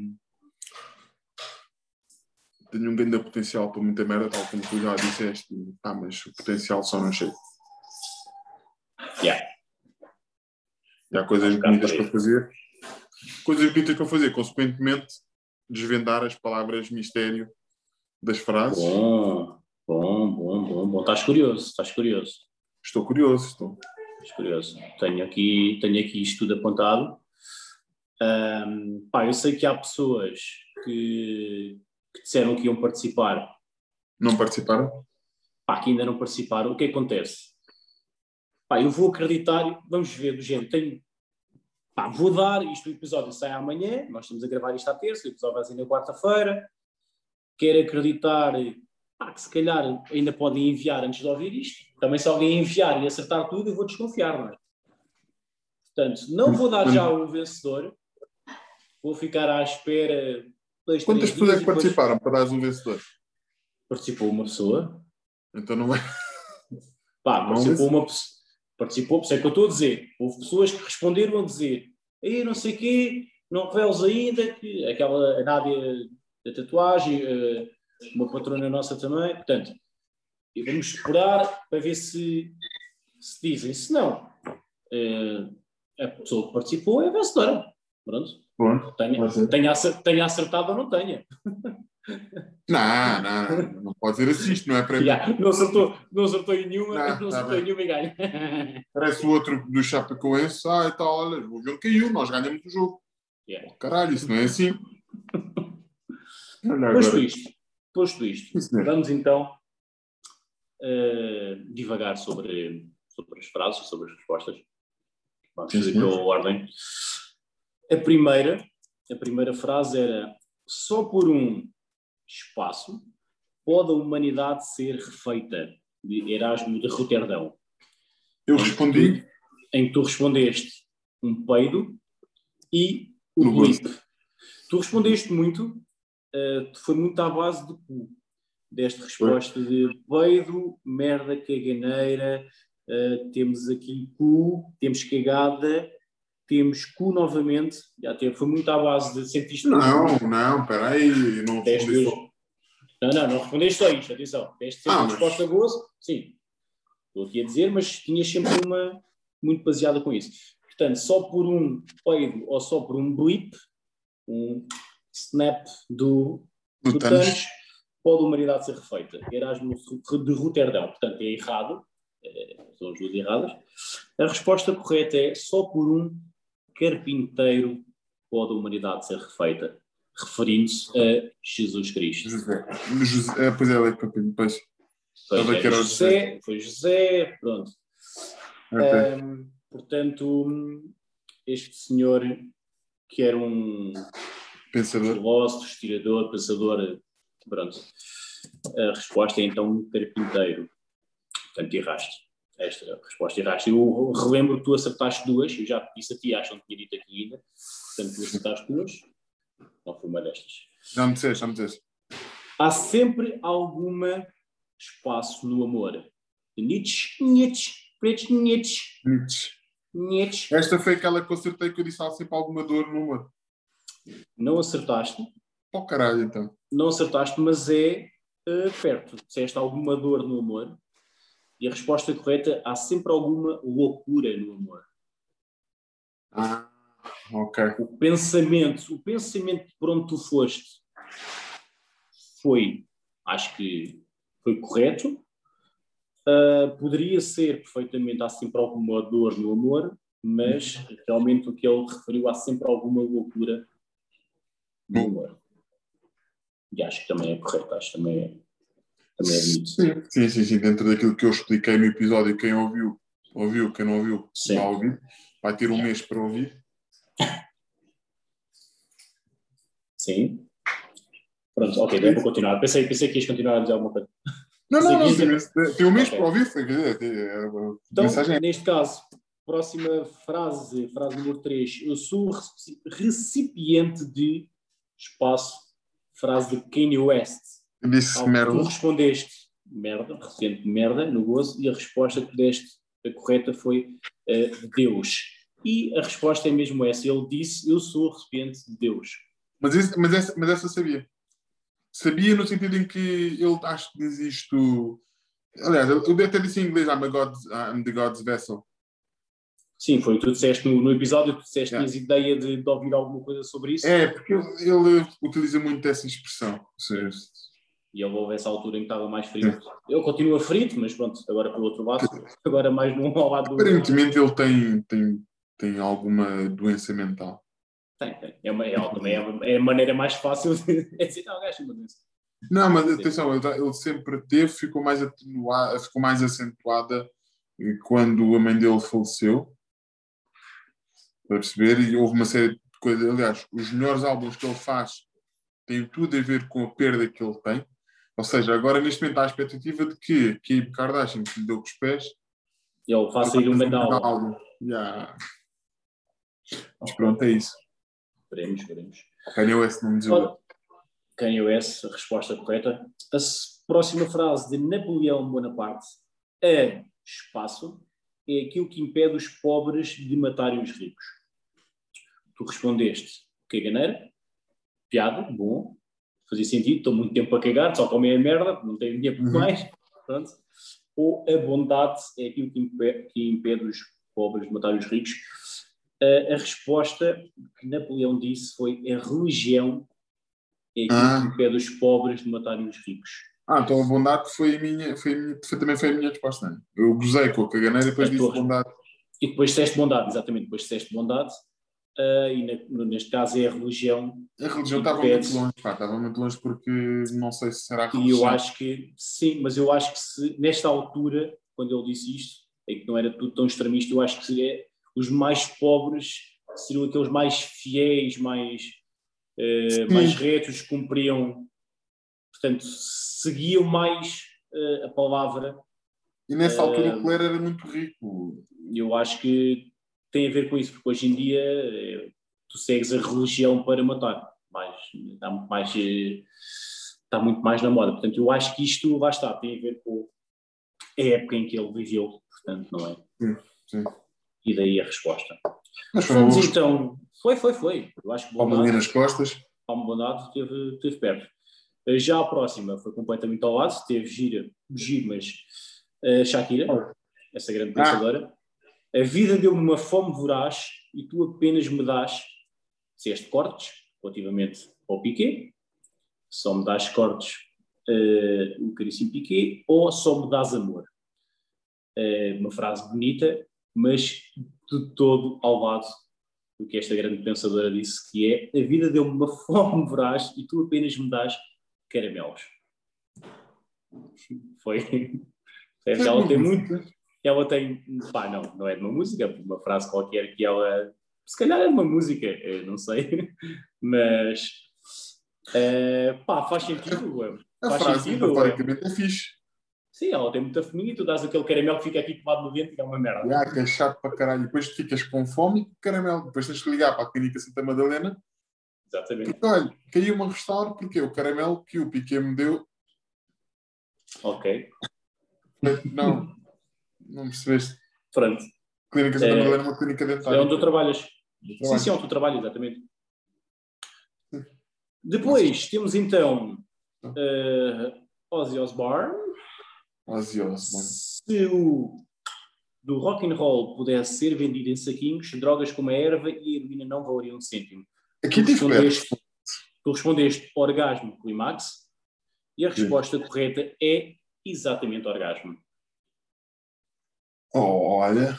tenho um grande potencial para muita merda, tal como tu já disseste, ah, mas o potencial só não chega. Yeah. E há coisas bonitas para fazer, coisas bonitas para fazer, consequentemente desvendar as palavras mistério das frases. Bom, bom, bom, bom, bom. Estás curioso, estás curioso. Estou curioso, estou. Estás curioso. Tenho aqui, tenho aqui isto tudo apontado. Ahm, pá, eu sei que há pessoas que, que disseram que iam participar, Não participaram? pá, que ainda não participaram. O que acontece? Pá, eu vou acreditar, vamos ver do género, tenho, pá, vou dar, isto o episódio sai amanhã, nós estamos a gravar isto à terça, o episódio vai sair na quarta-feira, quero acreditar pá, que se calhar ainda podem enviar antes de ouvir isto, também se alguém enviar e acertar tudo, eu vou desconfiar, não é? Portanto, não vou dar já o vencedor, vou ficar à espera dois, Quantas pessoas é que depois- participaram para dar um vencedor? Participou uma pessoa, Então não é. Pá, Não, participou uma pessoa. Participou, por isso é que eu estou a dizer. Houve pessoas que responderam a dizer aí não sei o quê, não reveles ainda, que aquela a Nádia da tatuagem, eh, uma patrona nossa também. Portanto, e vamos esperar para ver se, se dizem. Se não, eh, a pessoa que participou é a vencedora. Pronto. Pronto. Tenha, tenha, acer- tenha acertado ou não tenha. Não, não, não. pode dizer assiste, não é para Yeah, Não acertou, não acertou em nenhuma, Não, não, tá acertou em nenhuma e ganha. Parece o outro do Chapecoense, ah, e tal, olha, o jogo caiu, nós ganhamos o jogo. Yeah. Caralho, isso não é assim. Olha Posto agora. isto, posto isto, vamos então eh, divagar sobre, sobre as frases, sobre as respostas. Vamos fazer pela ordem. A primeira, a primeira frase era só por um espaço pode a humanidade ser refeita, de Erasmo de Roterdão. Eu respondi, em que tu respondeste um peido e o blip. Tu respondeste muito, eh, foi muito à base do cu. Deste resposta de peido, merda, caganeira, eh, temos aqui cu, temos cagada, temos cu novamente. Já teve, foi muito à base de sentiste não, não, peraí, não Deste respondi dois. só. Não, não, não respondeste só isto, atenção. Deste sempre Ah, mas- resposta boa, sim. Estou aqui a dizer, mas tinhas sempre uma muito baseada com isso. Portanto, só por um peido ou só por um blip, um snap do, Do do pode a humanidade ser refeita. Erasmo de Roterdão, portanto, é errado. eh, São as duas erradas. A resposta correta é só por um carpinteiro pode a humanidade ser refeita, referindo-se a Jesus Cristo. José. José. É, pois é, é capim, pois. Pois é, José, foi José, pronto. Ok. Ahm, portanto, este senhor, que era um Pensador. filósofo, estirador, pensador, pronto. A resposta é então carpinteiro. Portanto, erraste. Esta é a resposta erraste. Eu relembro que tu acertaste duas, eu já disse a ti, acho que não tinha dito aqui ainda. Portanto, tu acertaste duas. Não foi uma destas. Já me disseste, já me disseste. Há sempre alguma espaço no amor. Nietzsche, Nietzsche, pretos Nietzsche, Nietzsche. Nietzsche. Esta foi aquela que eu acertei que eu disse há sempre alguma dor no humor. Não acertaste, Oh caralho, então. não acertaste, mas é eh, perto. Disseste alguma dor no amor. E a resposta correta, há sempre alguma loucura no amor. Ah, ok. O pensamento, o pensamento por onde tu foste foi, acho que foi correto. Ah, poderia ser perfeitamente, há sempre alguma dor no amor, mas realmente o que ele referiu, há sempre alguma loucura amor. E acho que também é correto, acho que também é, também é bonito. Sim, sim, sim, sim. Dentro daquilo que eu expliquei no episódio, quem ouviu, ouviu, quem não ouviu, Sim. vai ouvir. Vai ter um mês para ouvir. Sim. Pronto, ok, deu para continuar. Pensei, pensei que ias continuar a dizer alguma coisa. Não, não, não, tem, um mês para ouvir. Foi, quer dizer, tem- é, Então, mensagem neste caso, próxima frase, frase número 3. Eu sou reci- recipiente de espaço, frase de Kanye West. Disse merda. Tu respondeste merda, recipiente de merda, no gozo, e a resposta que deste, a correta, foi eh, Deus. E a resposta é mesmo essa. Ele disse: Eu sou recipiente de Deus. Mas, esse- mas, essa, mas essa sabia. Sabia no sentido em que ele acho que diz isto. Aliás, eu até disse em inglês: I'm, a God, I'm the God's vessel. Sim, foi o que tu disseste no, no episódio, tu disseste que Yeah. tinhas ideia de, de ouvir alguma coisa sobre isso. É, porque ele, ele utiliza muito essa expressão. Ou seja, E ele houve essa altura em que estava mais frito. Ele continua frito, mas pronto, agora pelo outro lado, agora mais num ao lado do. aparentemente ele tem, tem, tem alguma doença mental. Tem, tem. É, uma, é, também é, é a maneira mais fácil de é dizer, não, o gajo uma doença. Não, mas atenção, ele, ele sempre teve, ficou mais atenuada, ficou mais acentuada eh, quando a mãe dele faleceu. Para perceber, e houve uma série de coisas. Aliás, os melhores álbuns que ele faz têm tudo a ver com a perda que ele tem. Ou seja, agora neste momento há a expectativa de que Kim Kardashian, que lhe deu com os pés, Ele faz sair um medal. álbum. Yeah. Mas pronto, é isso. Esperemos, esperemos. Kanye West não me. Ora, Kanye West, a resposta correta. A próxima frase de Napoleão Bonaparte, a espaço, é aquilo que impede os pobres de matarem os ricos. Tu respondeste caganeira, piada, bom, fazia sentido, estou muito tempo a cagar, só comem a merda, não tenho dinheiro Uhum. mais. Pronto. Ou a bondade é aquilo que impede, que impede os pobres de matarem os ricos. A, a resposta que Napoleão disse foi a religião é aquilo Ah. que impede os pobres de matarem os ricos. Ah, então a bondade foi, a minha, foi, a minha, foi também foi a minha resposta. Né? Eu gozei com a caganeira e depois A disse tua bondade. E depois disseste bondade, exatamente, depois disseste bondade, ah, e na- neste caso é a religião, A religião estava muito longe, pá, estava muito longe porque não sei se será a e eu religião. acho que, sim, mas eu acho que se, nesta altura, quando ele disse isto, é que não era tudo tão extremista, eu acho que seria, os mais pobres seriam aqueles mais fiéis, mais, Sim. mais retos, cumpriam, portanto, seguiam mais eh, a palavra E nessa altura o clero era muito rico. eu acho que tem a ver com isso, porque hoje em dia eh, tu segues a religião para matar, mas está muito mais, eh, está muito mais na moda. Portanto, eu acho que isto, lá está, tem a ver com a época em que ele viveu, portanto, não é? Sim, sim. E daí a resposta. Mas foi Vamos então, foi, foi, foi. Eu acho que Bondade, nas costas. Palma Bondade teve, teve perto. Eh, Já a próxima foi completamente ao lado, teve gira, giro, mas eh, Shakira, essa grande Ah. A vida deu-me uma fome voraz e tu apenas me dás, disseste cortes, relativamente ao Piquet, só me dás cortes, eh, o caríssimo Piquet, ou só me dás amor. Eh, uma frase bonita, mas de todo ao lado do que esta grande pensadora disse, que é a vida deu-me uma fome voraz e tu apenas me dás caramelos. Foi. Ela tem muito, ela tem, pá, não, não é de uma música, é uma frase qualquer que ela, se calhar é de uma música, eu não sei, mas, eh, pá, faz sentido, é. A Faz frase, sentido, metaforicamente, é fixe. sim, ela tem muita fominha e tu dás aquele caramelo que fica aqui colado no dente e é uma merda. Ah, que é chato para caralho. Depois ficas com fome e caramelo. Depois tens que ligar para a Clínica Santa Madalena. Exatamente, Porque, olha, caiu uma restauro porque o caramelo que o Piquet me deu. ok, Não, não percebeste. pronto, Clínica Santa É- Madalena é uma clínica dentária. é onde tu trabalhas. Sim, sim, onde tu trabalhas, exatamente. Depois temos então uh, Ozzy Osbourne. Ozzy Osbourne. Se o do rock and roll pudesse ser vendido em saquinhos, drogas como a erva e a heroína não valeriam um cêntimo. Aqui Tu tive perto. respondeste, tu respondeste orgasmo climax e a resposta correta é exatamente orgasmo. Olha.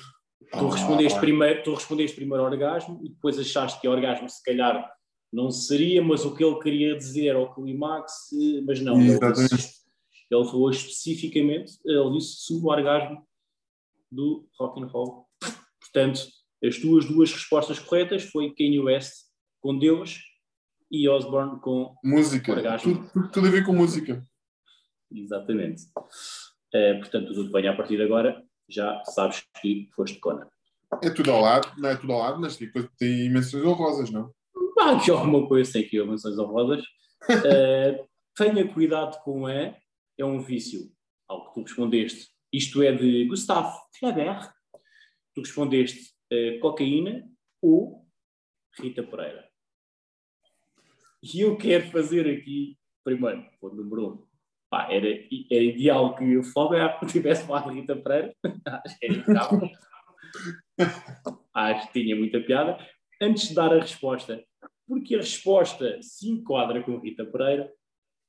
Tu Oh, respondeste, olha. primeiro, tu respondeste primeiro orgasmo e depois achaste que orgasmo se calhar não seria, mas o que ele queria dizer era o climax, mas não. Ele, Exatamente. disse- ele falou especificamente, ele disse sobre o orgasmo do rock and roll. Portanto, as tuas duas respostas corretas foi Kanye West com Deus e Osborne com Música. Orgasmo. Tudo, tudo, tudo a ver com música. exatamente. Eh, portanto, tudo venha a partir de agora, já sabes que foste Conan. É tudo ao lado, não é tudo ao lado, mas coisa- tem imensões honrosas, não? Há aqui alguma coisa, tem aqui menções honrosas. Uh, tenha cuidado com a, é um vício, ao que tu respondeste. Isto é de Gustave Flaubert. Tu respondeste uh, cocaína ou Rita Pereira. E eu quero fazer aqui, primeiro, o número um. Pá, era, era ideal que o Flaubert tivesse falado de Rita Pereira. Acho que era. Acho que tinha muita piada. Antes de dar a resposta, porque a resposta se enquadra com Rita Pereira,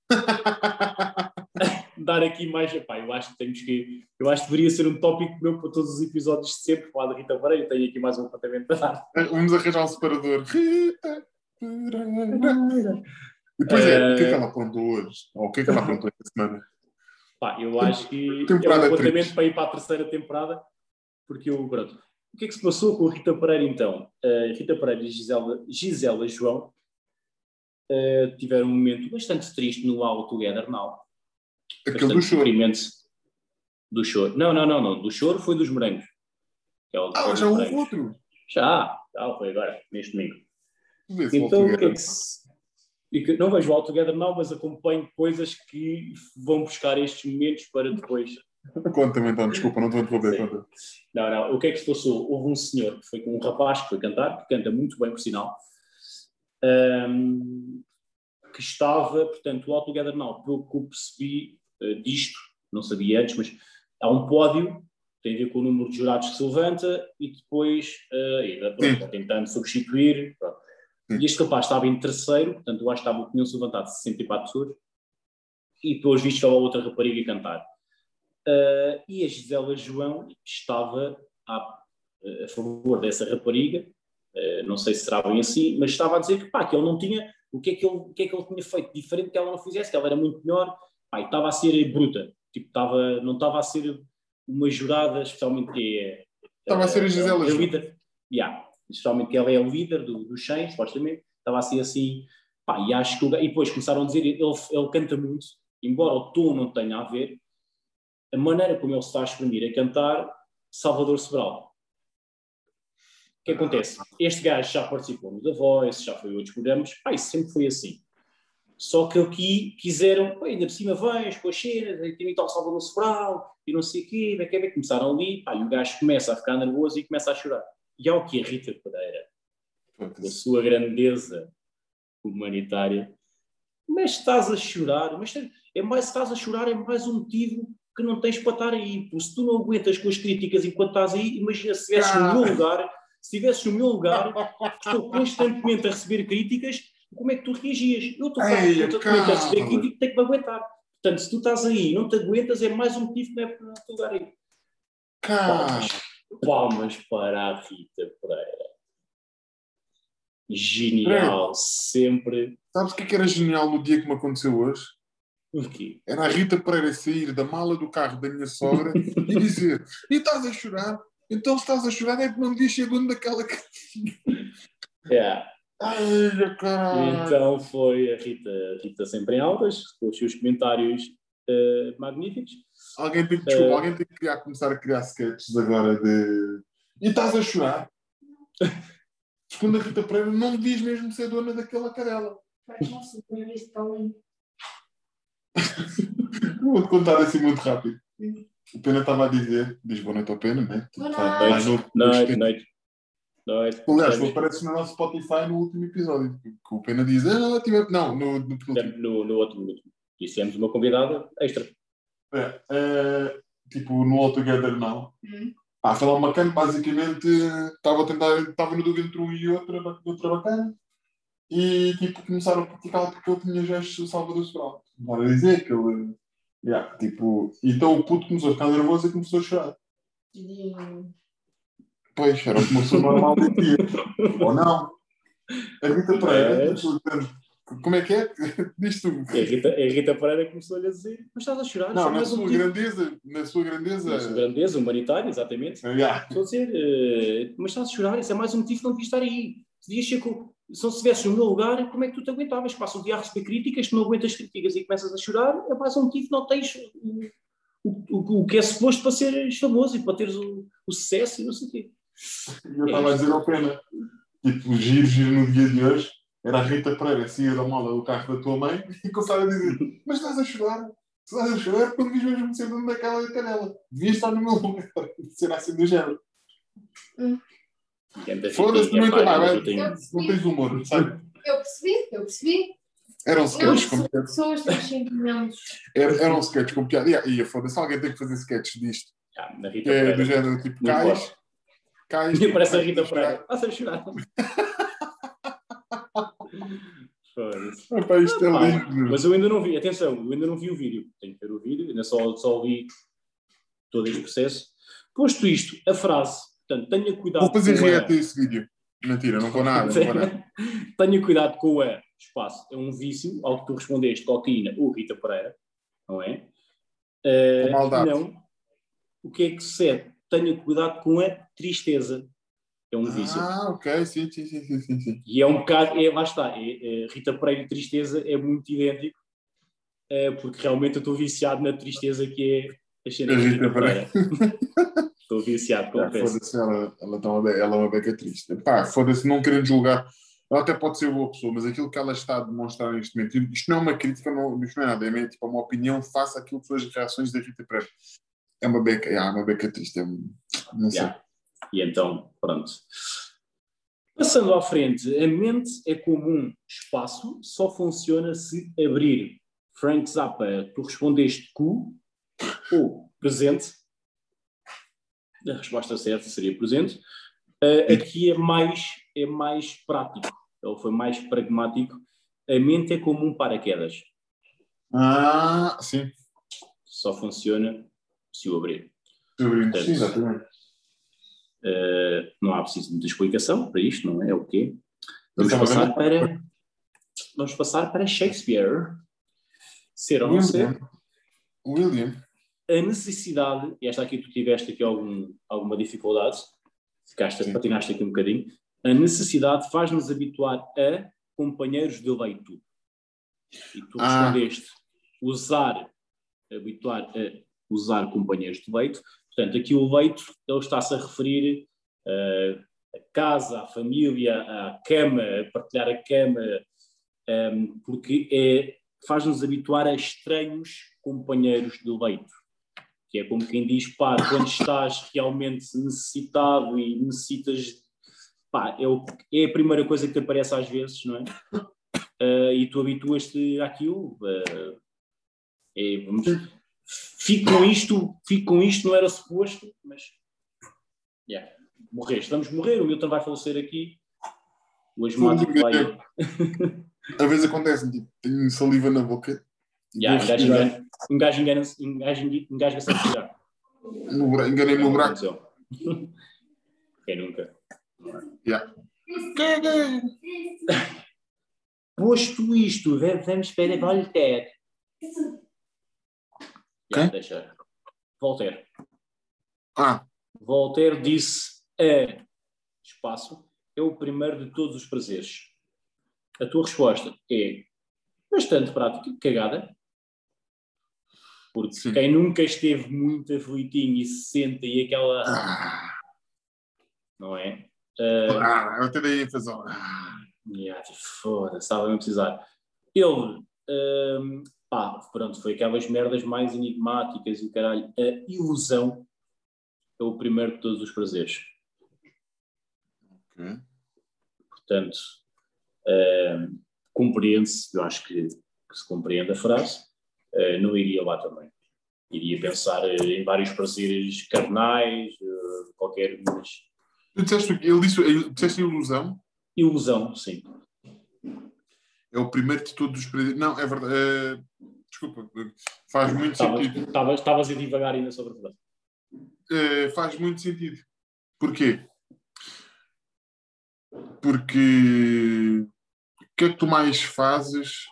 dar aqui mais. Epá, eu acho que temos que. Eu acho que deveria ser um tópico meu para todos os episódios de sempre falar de Rita Pereira. Eu tenho aqui mais um apontamento para dar. Vamos arranjar um separador. Rita Pereira. E depois é, o que é que ela aprontou hoje? Ou o que é que ela aprontou esta semana? Pá, eu acho que é um Temporada apontamento para ir para a terceira temporada, porque eu. Pronto. O que é que se passou com a Rita Pereira então? A Rita Pereira e Gisela, Gisela João eh, tiveram um momento bastante triste no All Together Now. Aquele do choro. do choro. Não, não, não, não. Do choro foi dos morangos. É Ah, já houve outro. Já, já foi agora, neste domingo. Então, o que é que se... e que- Não vejo o All Together não, mas acompanho coisas que vão buscar estes momentos para depois. Conta-me então, desculpa, não estou a interromper. Conta. Não, não. O que é que se passou? Houve um senhor que foi com um rapaz que foi cantar, que canta muito bem, por sinal, ahm, que estava, portanto, o All Together Now, pelo que eu percebi eh, disto, não sabia antes, mas há um pódio, tem a ver com o número de jurados que se levanta e depois, eh, e, pronto, tentando substituir. pronto. E este rapaz estava em terceiro, portanto, eu acho que estavam, tinham-se levantado 64 pessoas. e depois visto a outra rapariga cantar. Uh, e a Gisela João estava a, a favor dessa rapariga, uh, não sei se será bem assim, mas estava a dizer que, pá, que ele não tinha, o que, é que ele, o que é que ele tinha feito diferente que ela não fizesse, que ela era muito melhor, pá, e estava a ser bruta, tipo, estava, não estava a ser uma jurada, especialmente que é... Estava a ser a Gisela é, João. yeah, especialmente que ela é o líder do, do Shein, supostamente, estava a ser assim, pá, e acho que, o, e depois começaram a dizer, ele, ele canta muito, embora o tom não tenha a ver, a maneira como ele está a exprimir a cantar, Salvador Sobral. O que acontece? Este gajo já participou no The Voice, já foi em outros programas, pá, isso sempre foi assim. Só que aqui quiseram, ainda por cima vens com as cenas, tem o Salvador Sobral, e não sei o quê, vai ver, começaram ali, pá, e o gajo começa a ficar nervoso e começa a chorar. E ao que a Rita Pereira, a sua grandeza humanitária, mas estás a chorar, mas é mais, estás a chorar, é mais um motivo que não tens para estar aí. Porque se tu não aguentas com as críticas enquanto estás aí, imagina se estivesses no meu lugar, se estivesses no meu lugar, estou constantemente a receber críticas, como é que tu reagias? Eu estou Ei, constantemente a receber críticas, tenho que me aguentar. Portanto, se tu estás aí e não te aguentas, é mais um motivo que não é para não te lugar aí. Cara, Palmas, para a Rita Pereira. Genial, sempre. sabes o que é que era genial no dia que me aconteceu hoje? O quê? Era a Rita Pereira sair da mala do carro da minha sogra e dizer: E estás a chorar? Então se estás a chorar é que não me diz segundo daquela que. É. Ai, caralho! Então foi a Rita, Rita sempre em altas, com os seus comentários eh, magníficos. Alguém tem que, desculpa, Eh. alguém tem que criar, começar a criar sketches agora de. E estás a chorar? Segundo a Rita Pereira, não me diz mesmo ser dona daquela cadela. Tão lindo. Vou-te contar assim muito rápido. O Pena estava a dizer, diz boa noite ao Pena, né? Boa Tá- noite. tá no- Noite, noite. Noite. Aliás, tu apareces no nosso Spotify no último episódio. Que o Pena diz, ah, tive... não, no, no penúltimo. No, no outro. Dissemos uma convidada extra. É, é, tipo, no All Together Now. Hum. Ah, foi lá uma bacana, basicamente, estava a tentar, estava no dúvida entre um e outra, outra bacana. E, tipo, começaram a praticar porque ele tinha gestos Salvador Sobral. Começaram a dizer que ele... Yeah, tipo, então o puto começou a ficar nervoso e começou a chorar. Pois, era uma pessoa normal de dia. Ou não. A Rita Pereira, portanto, como é que é? Diz tu. A Rita, a Rita Pereira começou-lhe a dizer: Mas estás a chorar? Não, Só na um sua motivo." grandeza, na sua grandeza. Na sua grandeza humanitária, exatamente. Yeah. Estou a dizer, eh, mas estás a chorar, isso é mais um motivo que não devias estar aí. Se devias ser com- se não estivesses no meu lugar, como é que tu te aguentavas? Passa o dia a receber críticas, tu não aguentas críticas e começas a chorar, é mais um motivo que não tens o, o, o, que é suposto para seres famoso e para teres o, o sucesso e não sei o quê. Eu estava a dizer ao Pena, tipo, giro, giro no dia de hoje, era a Rita Pereira, saía da mala do carro da tua mãe e começava a dizer: Mas estás a chorar? Se estás a chorar, quando diz mesmo ser dono daquela canela. Devias estar no meu lugar. Será assim do género. Ganda Foda-se, ganda vai. Ritinha. Não tens humor, sabe? Eu percebi, eu percebi. Eram Não, sketches com piada. pessoas. Eram eram sketches com piada. E ia, foda-se, alguém tem que fazer sketches disto. Ah, na Rita é do Pereira. género tipo, Não cais, cais. Nem parece a Rita Pereira. Estás a chorar. Epá, isto é Ah, lindo. Mas eu ainda não vi, atenção, eu ainda não vi o vídeo. Tenho que ver o vídeo, ainda só, só li todo este processo. Posto isto, a frase, portanto, tenha cuidado Vou fazer react a esse vídeo. Mentira, não vou nada, não vou nada. Tenha cuidado com a espaço. É um vício ao que tu respondeste cocaína ou Rita Pereira, não é? Eh, Com maldade. Não. O que é que sucede? Tenha cuidado com a tristeza. É um vício. Ah, ok, sim, sim, sim, sim, sim. E é um bocado, é, lá está, é, é, Rita Pereira e tristeza é muito idêntico, é, porque realmente eu estou viciado na tristeza que é a cena da Rita Pereira. Estou viciado, confesso. Foda-se, ela, ela, tá uma ela é uma beca triste. Pá, foda-se, não querendo julgar. Ela até pode ser boa pessoa, mas aquilo que ela está a demonstrar neste momento, isto não é uma crítica, não, isto não é nada, é tipo uma opinião face àquilo que são as reações da Rita Pereira. É uma beca, é uma beca triste, é, não sei. Yeah. E então, pronto. Passando à frente, a mente é como um espaço, só funciona se abrir. Frank Zappa, tu respondeste cu ou presente. A resposta certa seria presente. Uh, aqui é mais, é mais prático, ele foi mais pragmático. A mente é como um paraquedas. Ah, sim. Só funciona se o abrir. Eu brinco. Portanto, Sim, exatamente. Uh, não há preciso de muita explicação para isto, não é? É o quê? Vamos Estava passar para, vamos passar para Shakespeare. Ser ou não ser, William. William. a necessidade, e esta aqui tu tiveste aqui algum, alguma dificuldade, ficaste, Sim. patinaste aqui um bocadinho, a necessidade faz-nos habituar a companheiros de leito. E tu Ah. respondeste usar, habituar a usar companheiros de leito. Portanto, aqui o leito, ele está-se a referir eh, à casa, à família, à cama, a partilhar a cama, ehm, porque é, faz-nos habituar a estranhos companheiros de leito. Que é como quem diz, pá, quando estás realmente necessitado e necessitas, pá, é, o- é a primeira coisa que te aparece às vezes, não é? Eh, e tu habituas-te àquilo. eh, é, vamos, fico com isto, fico com isto, não era suposto, mas yeah, morreste, vamos morrer, o Milton vai falecer aqui, o asmático vai. Às vezes acontece, tipo, tenho saliva na boca. Yeah, um gajo engana-se, um gajo engasga-se a respirar. Enganei-me no buraco. Quem nunca? Yeah. Posto isto, vamos para Voltaire. Quem? deixa. Voltaire. Ah, Voltaire disse a espaço é o primeiro de todos os prazeres. A tua resposta é bastante prática, cagada. Porque Sim. quem nunca esteve muito aflitinho e se senta e aquela. ah, Não é? Ah, ah, eu até dei ênfase. Ah, Yeah, foda-se, estava a precisar. Ele, hum, pá, pronto, foi aquelas merdas mais enigmáticas e o caralho. A ilusão é o primeiro de todos os prazeres. ok. Portanto, hum, compreende-se, eu acho que, que se compreende a frase, eh, não iria lá também. Iria pensar eh, em vários prazeres carnais, eh, qualquer. Mas... Tu disseste, ele disse, disseste ilusão? Ilusão, sim. É o primeiro de todos os prazeres. Não, é verdade. é- desculpa, faz muito Estavas sentido. estavas- estavas a divagar ainda sobre a frase. É, faz muito sentido. Porquê? Porque o que é que tu mais fazes,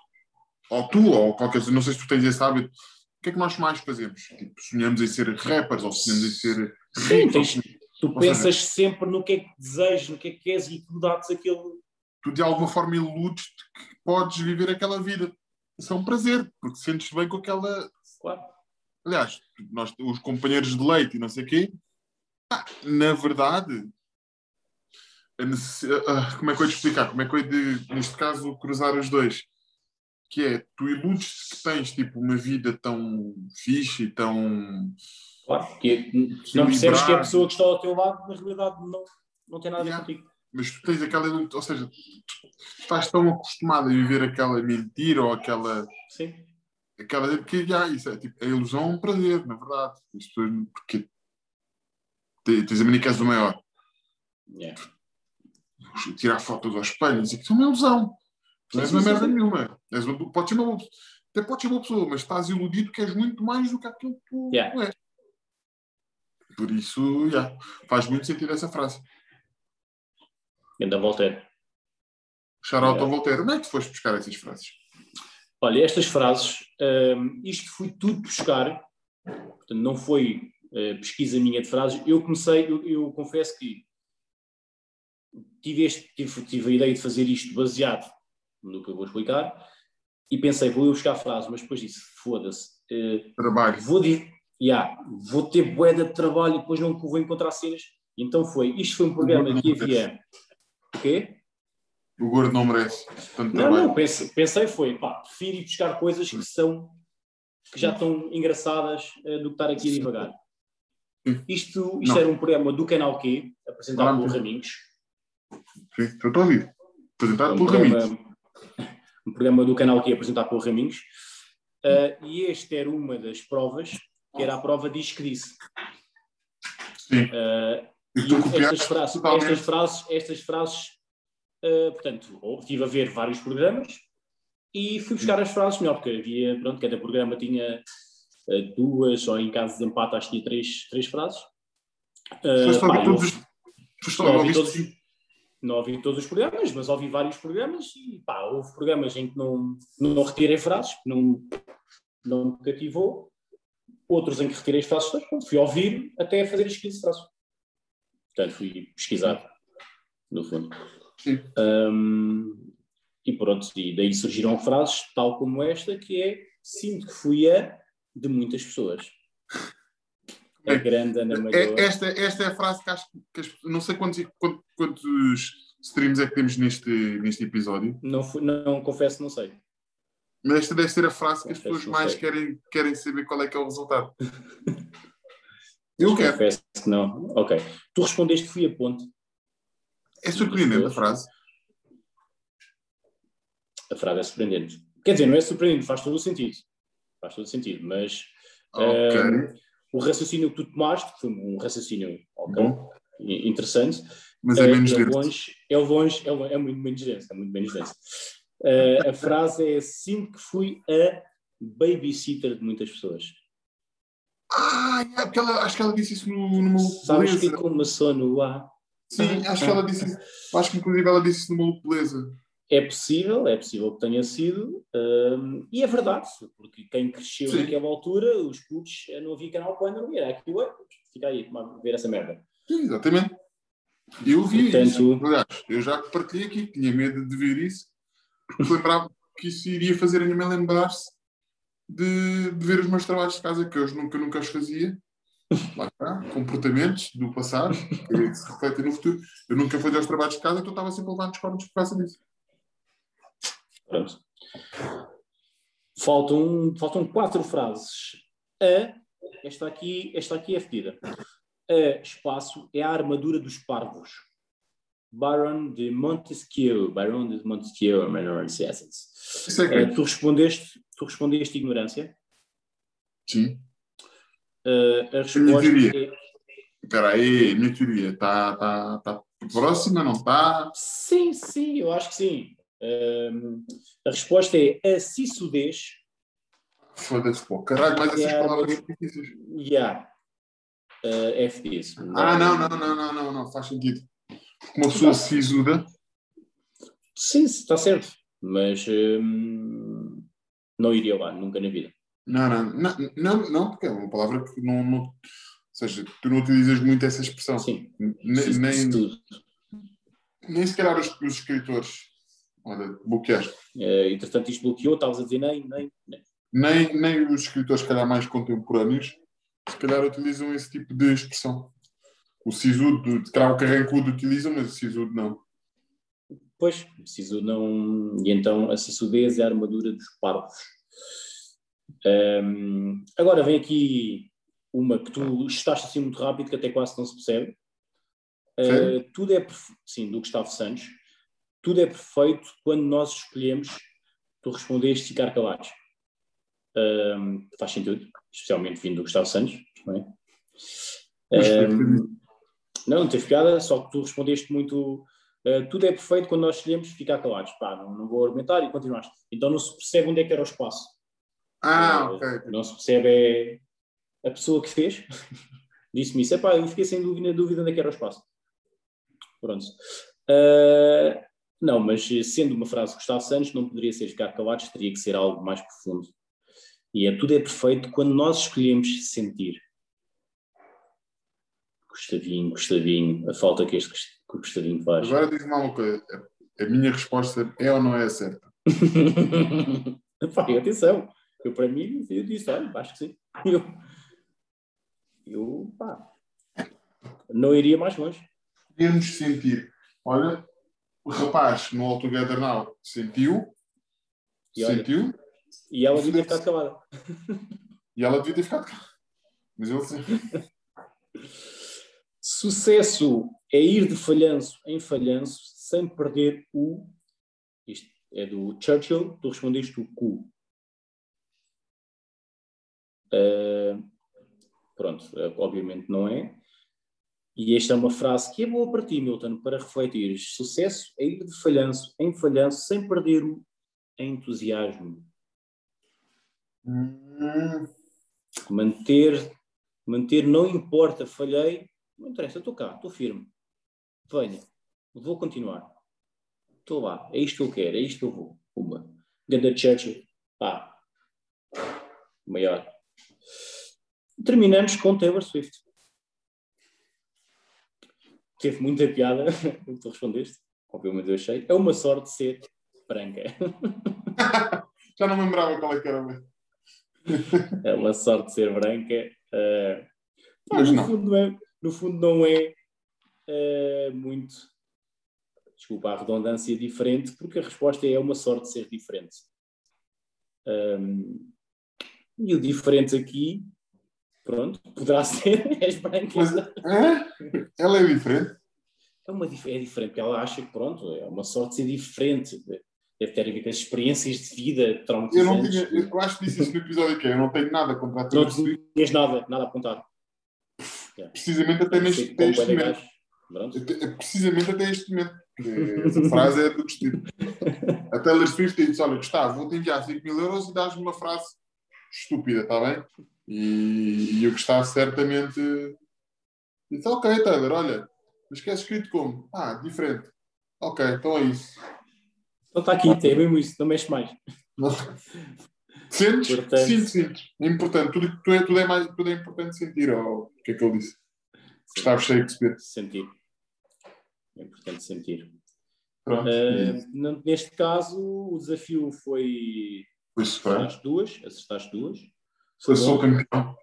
ou tu, ou qualquer não sei se tu tens esse hábito, o que é que nós mais fazemos? Tipo, sonhamos em ser rappers, ou sonhamos em ser Sim, ricos, tens- Tu pensas sempre no que é que desejas, no que é que queres e tu aquele. Tu de alguma forma iludes que podes viver aquela vida. Isso é um prazer, porque sentes bem com aquela. Claro. Aliás, nós, os companheiros de leite e não sei o quê, ah, na verdade, a necess- ah, como é que eu ia te explicar? Como é que eu ia, de, neste caso, cruzar os dois? Que é, tu iludes que tens tipo, uma vida tão fixe e tão. Claro. Que, é- não percebes que a Equilibrado. pessoa que está ao teu lado, na realidade, não, não tem nada a ver contigo. Mas tu tens aquela. Ou seja, tu estás tão acostumado a viver aquela mentira ou aquela. Sim. aquela que já, isso é tipo, a ilusão é um prazer, na verdade. Pessoas, porque te- tens a mania que és o maior. Yeah. Tirar fotos ao espelho, dizer que isso é uma ilusão. Não és uma merda nenhuma. És uma, pode ser uma, até pode ser uma pessoa, mas estás iludido que és muito mais do que aquilo que tu Yeah. és. Por isso, já, faz muito sentido essa frase. Ainda Voltaire. Yeah. ao Voltaire. Onde é que tu foste buscar essas frases? Olha, estas frases, hum, isto foi tudo buscar, portanto, não foi eh, pesquisa minha de frases. Eu comecei, eu, eu confesso que tive, este, tive, tive a ideia de fazer isto baseado no que eu vou explicar e pensei, vou eu buscar frases, mas depois disse, foda-se, eh, Trabalho. vou, yeah, vou ter boeda de trabalho e depois não vou encontrar cenas. Então foi, isto foi um programa que havia. O quê? O gordo não merece tanto Não, trabalho. não, pensei, pensei foi, pá, prefiro ir buscar coisas que são, que já estão engraçadas eh, do que estar aqui a divagar. Sim. Isto, isto Não. era um programa do Canal Q, apresentado pelo. Raminhos. Sim, estou a ouvir. Apresentado um pelo programa, Ramiro. um programa do Canal Q apresentado pelo Raminhos. Eh, e este era uma das provas, que era a prova diz que disse. Sim. Eh, E E estas frases, totalmente. estas frases, estas frases uh, portanto, estive a ver vários programas e fui buscar as frases melhor, porque havia, pronto, cada programa tinha eh, duas, ou em caso de empate, acho que tinha três, três frases. Eh, Foste ouvir todos os. Foste não ouvi, todos, não ouvi todos os programas, mas ouvi vários programas e pá, houve programas em que não, não retirei frases, que não, não me cativou, outros em que retirei as frases pronto, fui ouvir até fazer as 15 frases. Portanto, fui pesquisar, no fundo. Hum, e pronto, e daí surgiram frases tal como esta, que é sinto que fui a de muitas pessoas. A É, grande Ana É- Malhoa. esta, esta é a frase que acho que as- não sei quantos, quantos, quantos streams é que temos neste, neste episódio, Não, fui- não confesso, não sei. mas esta deve ser a frase que as Confesso, pessoas não mais sei. querem, querem saber qual é que é o resultado. Eu quero. Confesso que não. Ok. Tu respondeste fui a ponte. É surpreendente a frase. A frase é surpreendente. Quer dizer, não é surpreendente, faz todo o sentido. Faz todo o sentido, mas Ok. eh, o raciocínio que tu tomaste, que foi um raciocínio ok, Bom, i- interessante, mas é menos é, longe, é longe, é, longe, é muito menos denso, é muito menos denso. Eh, a frase é sinto que fui a babysitter de muitas pessoas. Ah, é, porque ela, acho que ela disse isso no, no Maluco Sabes que começou no ar. Sim, acho que ela disse isso. Acho que inclusive ela disse isso no Maluco Beleza. É possível, é possível que tenha sido, hum, e é verdade, porque quem cresceu Sim. naquela altura, os putos, eh, não havia canal quando não era aquilo, é, fica aí, tomar- ver essa merda. Sim, exatamente. Eu vi Portanto- isso. Aliás, eu já partilhei aqui, tinha medo de ver isso, porque lembrava que isso iria fazer a mim lembrar-se de, de ver os meus trabalhos de casa, que eu nunca, nunca os fazia. Lá está, comportamentos do passado, que se refletem no futuro. Eu nunca fazia os trabalhos de casa, então estava sempre a levar discordes por causa disso. Pronto. Faltam, faltam quatro frases. A, esta aqui, esta aqui é fedida. A, espaço, é a armadura dos parvos. Baron de Montesquieu, Baron de Montesquieu, Essence. Isso é tu respondeste, tu respondeste ignorância. Sim. Eh, a resposta teoria. é Espera aí, minha teoria. Está tá, tá próxima, não está? sim, sim, eu acho que sim. Ehm, a resposta é a sissudez. Foda-se, pô. Caralho, mais essas É, palavras mas- difíceis. Yeah. Uh, FDs. Ah, não, não, não, não, não, não, faz sentido. Uma pessoa sisuda. Sim, está certo. Mas hum, não iria lá, nunca na vida. Não, não, não, não, não, porque é uma palavra que não, não. Ou seja, tu não utilizas muito essa expressão. Sim. Ne- Sim, nem, tudo. nem se calhar os, os escritores. Olha, bloqueaste. Uh, entretanto, isto bloqueou, estavas a dizer nem, nem, nem. Nem, nem os escritores, se calhar, mais contemporâneos, se calhar utilizam esse tipo de expressão. O sisudo, se calhar o carrancudo utilizam, mas o sisudo não. Pois, preciso não. E então a sissudez é a armadura dos parvos. Hum, agora vem aqui uma que tu estaste assim muito rápido que até quase não se percebe. Uh, tudo é perfe- sim, do Gustavo Santos. Tudo é perfeito quando nós escolhemos. Tu respondeste ficar calados. Hum, faz sentido, especialmente vindo do Gustavo Santos, não é? Hum, não, não teve piada, só que tu respondeste muito. Uh, tudo é perfeito quando nós escolhemos ficar calados. Pá, não, não vou argumentar e continuaste. Então não se percebe onde é que era o espaço. Ah, Uh, ok. Não se percebe é a pessoa que fez. Disse-me isso. Epá, eu fiquei sem dúvida, dúvida onde é que era o espaço. Pronto. Uh, não, mas sendo uma frase de Gustavo Santos, não poderia ser ficar calados, teria que ser algo mais profundo. E é tudo é perfeito quando nós escolhemos sentir. Gustavinho, Gustavinho, a falta que este que o faz. Agora diz-me uma coisa. A minha resposta é ou não é certa? Pá, atenção, eu para mim, eu disse, olha, acho que sim. Eu, eu pá, não iria mais longe. Podemos sentir. Olha, o rapaz no All Together Now sentiu, E olha- sentiu, E ela devia ter ficado calada. e ela devia ter ficado cá. Mas ele sim. Sucesso é ir de falhanço em falhanço sem perder o. Isto é do Churchill, tu respondeste o cu. Ah, pronto, obviamente não é. E esta é uma frase que é boa para ti, Milton, para refletir. Sucesso é ir de falhanço em falhanço sem perder o entusiasmo. Manter, manter, não importa, falhei, não interessa, estou cá, estou firme. Venha, vou continuar. Estou lá, é isto que eu quero, é isto que eu vou. Uma. Ganda Churchill, pá. Maior. Terminamos com Taylor Swift. Teve muita piada o que tu respondeste. Obviamente eu achei. É uma sorte ser branca. já não me lembrava qual é que era. É uma sorte ser branca. pá, Mas no, não. Fundo é, no fundo não é eh, muito, desculpa a redundância, diferente, porque a resposta é uma sorte ser diferente. Ahm, e o diferente aqui, pronto, poderá ser, és branca. Mas, é? Ela é diferente? É, uma, é diferente, porque ela acha que, pronto, é uma sorte ser diferente. Deve ter a ver com as experiências de vida Eu não traumatizantes. tinha. Eu acho que disse isso no episódio que é. Eu não tenho nada contra a Não Taylor Swift, tinhas nada, nada a apontar. precisamente até neste, momento. Pronto. Até- Precisamente até este momento. porque Essa frase é do destino. A Taylor Swift disse: Olha, Gustavo, vou-te enviar 5 mil euros e dás-me uma frase estúpida, está bem? E, e o Gustavo certamente disse: Ok, Taylor, olha, mas que é escrito como? Ah, diferente. Ok, então é isso. Então está aqui, é mesmo isso, não mexe mais. Sentes? Portanto- Sim, sentes. É importante. Tudo, tudo, é, tudo, é mais, tudo é importante sentir. Ou, o que é que ele disse? Gustavo Shakespeare. Sentir. É importante sentir. Pronto. N- neste caso, o desafio foi Foi super. acertaste duas, acertaste duas, Foi sou campeão.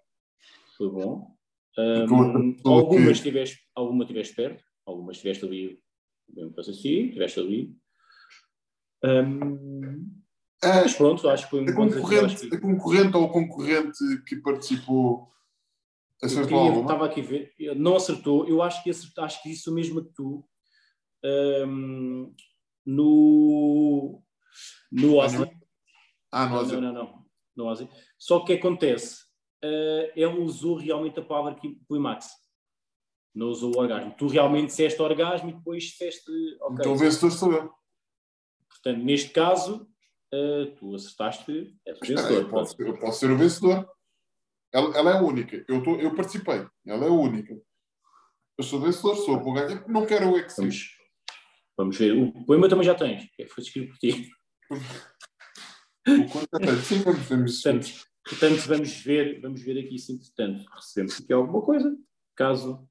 foi bom. Pessoa algumas, que- tiveste, alguma tiveste perto, algumas tiveste ali, mesmo que assim, tiveste ali. Ahm, É, mas pronto, acho que foi um a, concorrente, que- a concorrente ou o concorrente que participou Eu acertou queria- estava aqui a ver, não acertou, eu acho que, acertou, acho que isso mesmo que tu ahm, no, no Ozzy. Ah, Não, nós. não, não, não, no Ozzy. Só que o que acontece? Ah, ele usou realmente a palavra climax. Não usou o orgasmo. Tu realmente disseste orgasmo e depois disseste. ok. Então o vencedor sou eu. Portanto, neste caso, ah, tu acertaste, és o vencedor. eu, posso, eu posso ser o vencedor. Ela, ela é a única. Eu, tô, eu participei. Ela é a única. Eu sou vencedor, sou vou ganhar. Não quero o Excel. Vamos, ver. O poema também já tens, que foi escrito por ti. Sim, vamos. Portanto, portanto, vamos ver, vamos ver aqui se entretanto recebemos aqui alguma coisa, caso,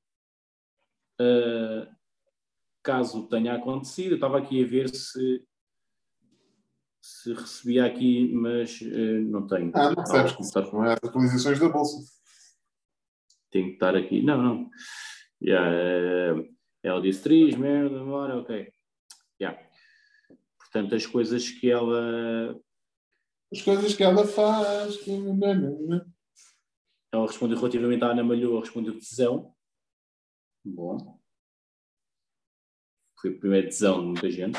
ah, caso tenha acontecido. Eu estava aqui a ver se, se recebia aqui, mas ah, não tenho. Ah, não sabes que não é as atualizações da bolsa. tenho que estar aqui. Não, não. Yeah, eh, ela disse três, merda, memória, ok. Yeah. Portanto, as coisas que ela. As coisas que ela faz. que- Ela respondeu relativamente à Ana Malhoa, respondeu tesão. Bom. Foi a primeira tesão de muita gente.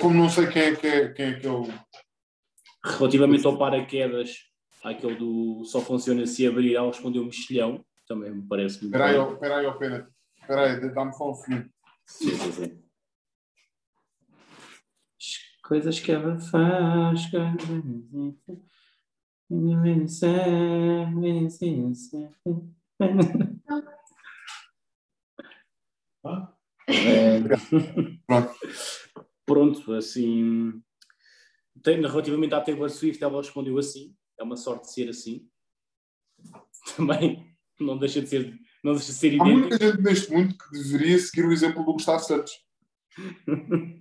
Como não sei quem é que é, quem é, que é o. Relativamente ao paraquedas, aquele do só funciona se abrir, ela respondeu mexilhão. Também me parece muito Espera aí, espera aí, pena. Espera aí, dá-me só um segundo. Sim, sim, sim. As Coisas que ela faz. É, Pronto. Pronto, assim. Tem, relativamente à Taylor Swift, ela respondeu assim. É uma sorte de ser assim. Também não deixa de ser, não deixa de ser Há idêntico. muita gente neste mundo que deveria seguir o exemplo do Gustavo Santos.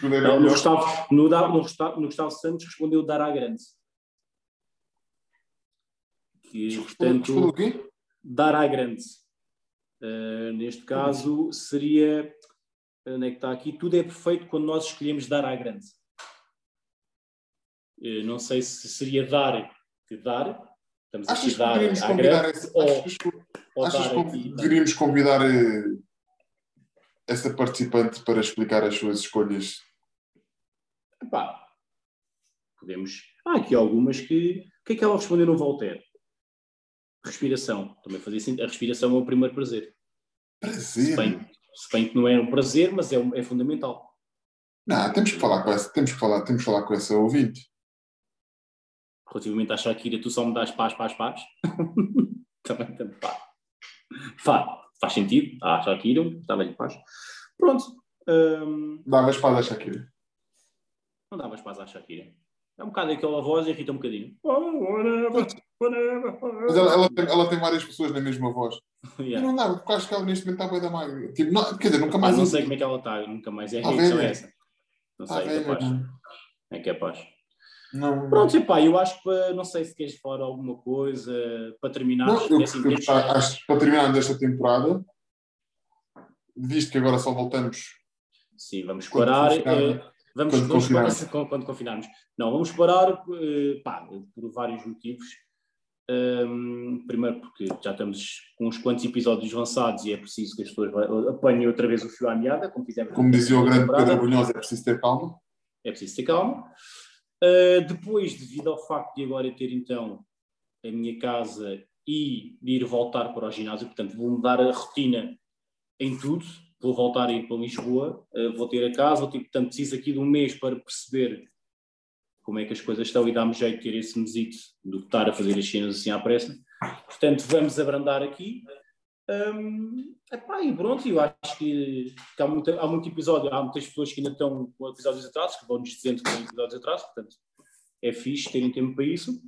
Tudo é Não, no. Gustavo, no, no, Gustavo, no Gustavo Santos respondeu dar à grande. Que, o portanto, quê? dar à grande. Uh, neste caso, seria. Onde é que está aqui? Tudo é perfeito quando nós escolhemos dar à grande. Uh, não sei se seria dar que dar. Estamos Achas aqui que dar deveríamos à convidar grande esse, ou, achas ou achas dar que aqui. deveríamos convidar eh, essa participante para explicar as suas escolhas? Epá, podemos. Há aqui algumas que. O que é que ela respondeu no Voltaire? Respiração. Também fazia sentido. A respiração é o primeiro prazer. Se Prazer. bem, se bem que não é um prazer, mas é, um- é fundamental. Não, temos que falar com essa, temos que falar, temos que falar com essa ouvinte. Relativamente à Shakira, tu só me dás paz, paz, paz. Também tanto pá. Faz, faz sentido. Ah, Shakira, estava-lhe paz. Pronto. hum, Dava espada à Shakira. não davas paz à Shakira. É um bocado aquela voz e irrita um bocadinho. Mas ela, ela tem, ela tem várias pessoas na mesma voz. Yeah. não dá, porque acho que ela neste momento está bem da magra. Tipo, não, quer dizer, nunca Mas mais. não ouvi. sei como é que ela está, nunca mais. É a reação é essa. Não sei, é capaz. não. É capaz. Não. Pronto, epá, eu acho que não sei se queres falar alguma coisa para terminar. Não, eu, é assim, eu acho que para terminar desta temporada, visto que agora só voltamos Sim, vamos parar. eh, vamos, quando vamos parar confinarmos. quando, quando confinarmos. Não, vamos parar eh, pá, por vários motivos. Ahm, primeiro porque já estamos com uns quantos episódios lançados e é preciso que as pessoas apanhem outra vez o fio à meada, como fizemos como dizia o grande. Pedro Brunhosa, é preciso ter calma. é preciso ter calma. Uh, depois, devido ao facto de agora ter então a minha casa e de ir voltar para o ginásio, portanto, vou mudar a rotina em tudo. Vou voltar a ir para Lisboa, uh, vou ter a casa, vou ter, portanto, preciso aqui de um mês para perceber como é que as coisas estão e dá-me jeito de ter esse mesito do que estar a fazer as cenas assim à pressa. Portanto, vamos abrandar aqui. Um, epá, e pronto, eu acho que, que há, muita- há muito episódio, há muitas pessoas que ainda estão com episódios atrasos, que vão-nos dizendo que têm episódios atrasos, portanto é fixe terem tempo para isso.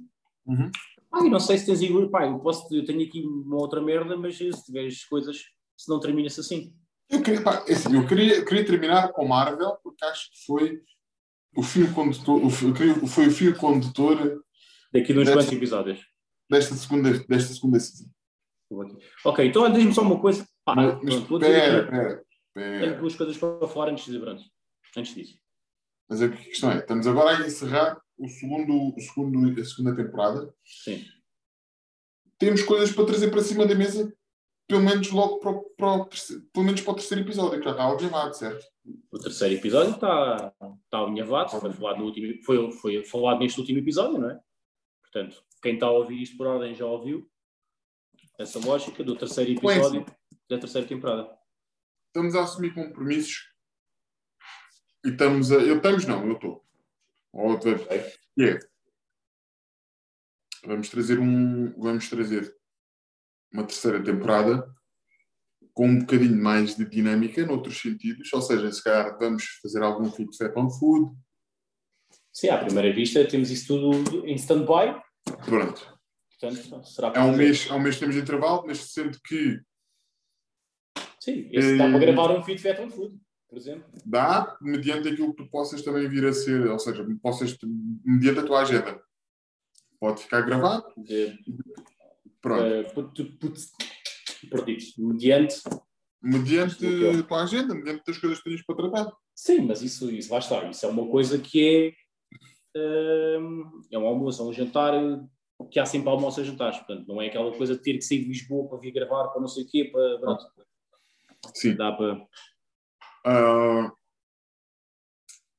Uhum. Ah, e não sei se tens aí, pá, eu, posso, eu tenho aqui uma outra merda, mas se tiveres coisas, se não termina-se assim. Eu queria, pá, é assim, eu queria, queria terminar com Marvel, porque acho que foi o fio condutor, o fio- foi o fio condutor Daqui de uns quantos episódios. desta segunda, desta segunda season. Ok, então diz-me só uma coisa. Pá, Mas, pronto, dizer espera, aqui. espera, Tenho duas coisas para falar antes de dizer pronto. Antes disso. Mas a questão é, estamos agora a encerrar o segundo, o segundo, a segunda temporada. Sim. Temos coisas para trazer para cima da mesa, pelo menos logo para o, para pelo menos para o terceiro episódio, que já está algemado, certo? O terceiro episódio está, está alinhavado, foi falado, no último, foi, foi falado neste último episódio, não é? Portanto, quem está a ouvir isto por ordem já ouviu essa lógica do terceiro episódio da terceira temporada. Estamos a assumir compromissos e estamos a. Eu estamos, não, eu estou. Ou é, Vamos trazer um. Vamos trazer uma terceira temporada com um bocadinho mais de dinâmica noutros sentidos, ou seja, se calhar vamos fazer algum tipo de fat on food. Sim, à primeira vista temos isso tudo em stand-by, Pronto. Portanto, será É um fazer. mês, é um mês que temos de intervalo, mas sendo que Sim, esse dá Eh, para gravar um feed on Food, por exemplo. dá, mediante aquilo que tu possas também vir a ser, ou seja, possas, mediante a tua agenda. Pode ficar gravado, De, pronto. eh, put, perdidos, mediante. mediante a tua agenda, mediante as coisas que tens para tratar. Sim, mas isso, isso vai estar. Isso é uma coisa que é. hum, é um almoço, é um jantar eh, que há sempre almoço a jantares. Portanto, não é aquela coisa de ter que sair de Lisboa para vir gravar, para não sei o quê, para. Pronto, Sim. dá para. Ah,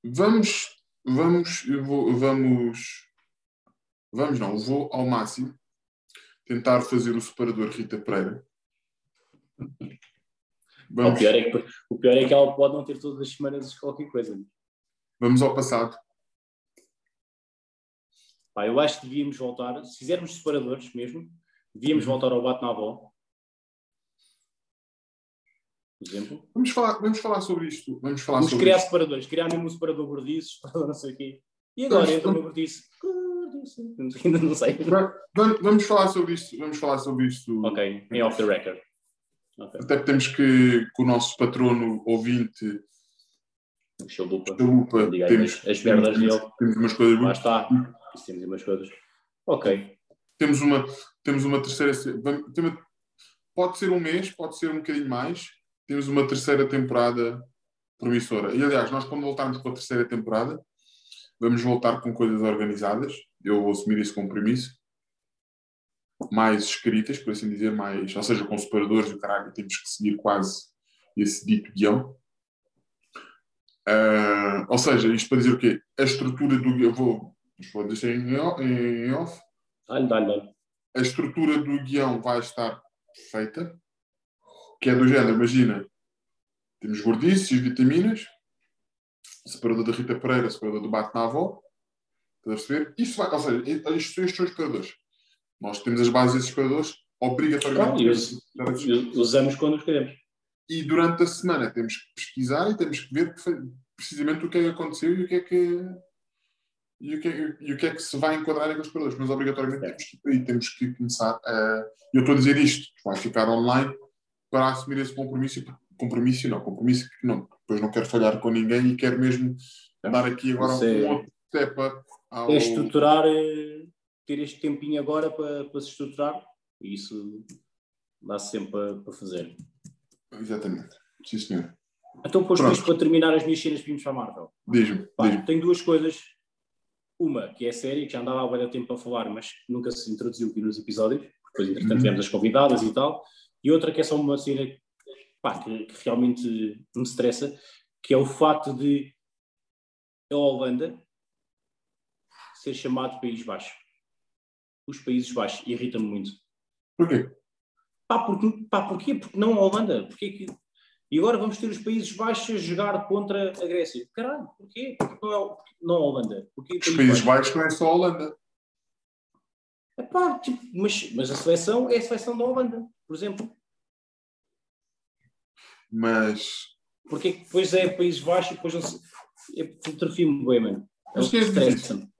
vamos, vamos, vou, vamos, vamos não, vou ao máximo tentar fazer o separador Rita Pereira. O Vamos, pior, é que, o pior é que ela pode não ter todas as semanas qualquer coisa. vamos ao passado. Pá, eu acho que devíamos voltar, se fizermos separadores mesmo, devíamos Uhum. voltar ao bate na avó. Por exemplo. Vamos falar, vamos falar sobre isto. Vamos falar Vamos sobre criar isto. separadores, criar mesmo um separador gordiço, separador não sei o quê. E agora Vamos- entra o meu gordiço. Ainda não sei. Va- Vamos, vamos falar sobre isto. Vamos falar sobre isto. Ok, em off the record. Ok, Até que temos que, que o nosso patrono ouvinte chalupa. da Lupa Diga aí temos, as, as merdas temos, dele. temos umas coisas Lá muito está. Temos umas coisas. Ok. temos uma, temos uma terceira. pode ser um mês, pode ser um bocadinho mais. Temos uma terceira temporada promissora. E aliás, nós quando voltarmos com a terceira temporada, vamos voltar com coisas organizadas. Eu vou assumir esse compromisso. Mais escritas, por assim dizer, mais, ou seja, com separadores e o caralho, temos que seguir quase esse dito guião. Ah, ou seja, isto para dizer o quê? A estrutura do guião. Vou, vou deixar em em off Dá-lhe, a estrutura do guião vai estar perfeita, que é do género, imagina, temos gordices vitaminas, separador da Rita Pereira, separador do Bate na Avó. Estás a perceber? Isto vai, ou seja, estes são estes são os separadores. Nós temos as bases desses separadores, obrigatoriamente. Claro, e us- usamos quando os queremos. E durante a semana temos que pesquisar e temos que ver precisamente o que é que aconteceu e o que é que. E o, que é, e o que é que se vai enquadrar naqueles separadores, mas obrigatoriamente temos que, e temos que começar a. Eu estou a dizer isto, vai ficar online para assumir esse compromisso, compromisso não, compromisso que não, depois não quero falhar com ninguém e quero mesmo dar aqui agora é- um outro step ao. É estruturar, eh, ter este tempinho agora para, para se estruturar, e isso dá sempre para, para fazer. Exatamente, sim senhor. Então, isto para terminar as minhas cenas vimos para a Marvel. Diz-me, diz-me. tenho duas coisas. Uma, que é a série, que já andava há muito tempo para falar, mas nunca se introduziu aqui nos episódios, depois, entretanto, Uhum. tivemos as convidadas e tal. E outra que é só uma cena pá, que, que realmente me estressa, que é o facto de a Holanda ser chamado País Baixo. Os Países Baixos irritam-me muito. Porquê? Pá, porque, pá, porquê? Porque não a Holanda? Porquê que... E agora vamos ter os Países Baixos a jogar contra a Grécia. Caralho, porquê? Porquê não, é, não a Holanda? Porquê Os Países Baixos não é só a Holanda. Epá, tipo, mas, mas a seleção é a seleção da Holanda, por exemplo. Mas. Porquê que depois é Países Baixos e depois não se... É Filme bem, mano. É Mas o é que estressa-me.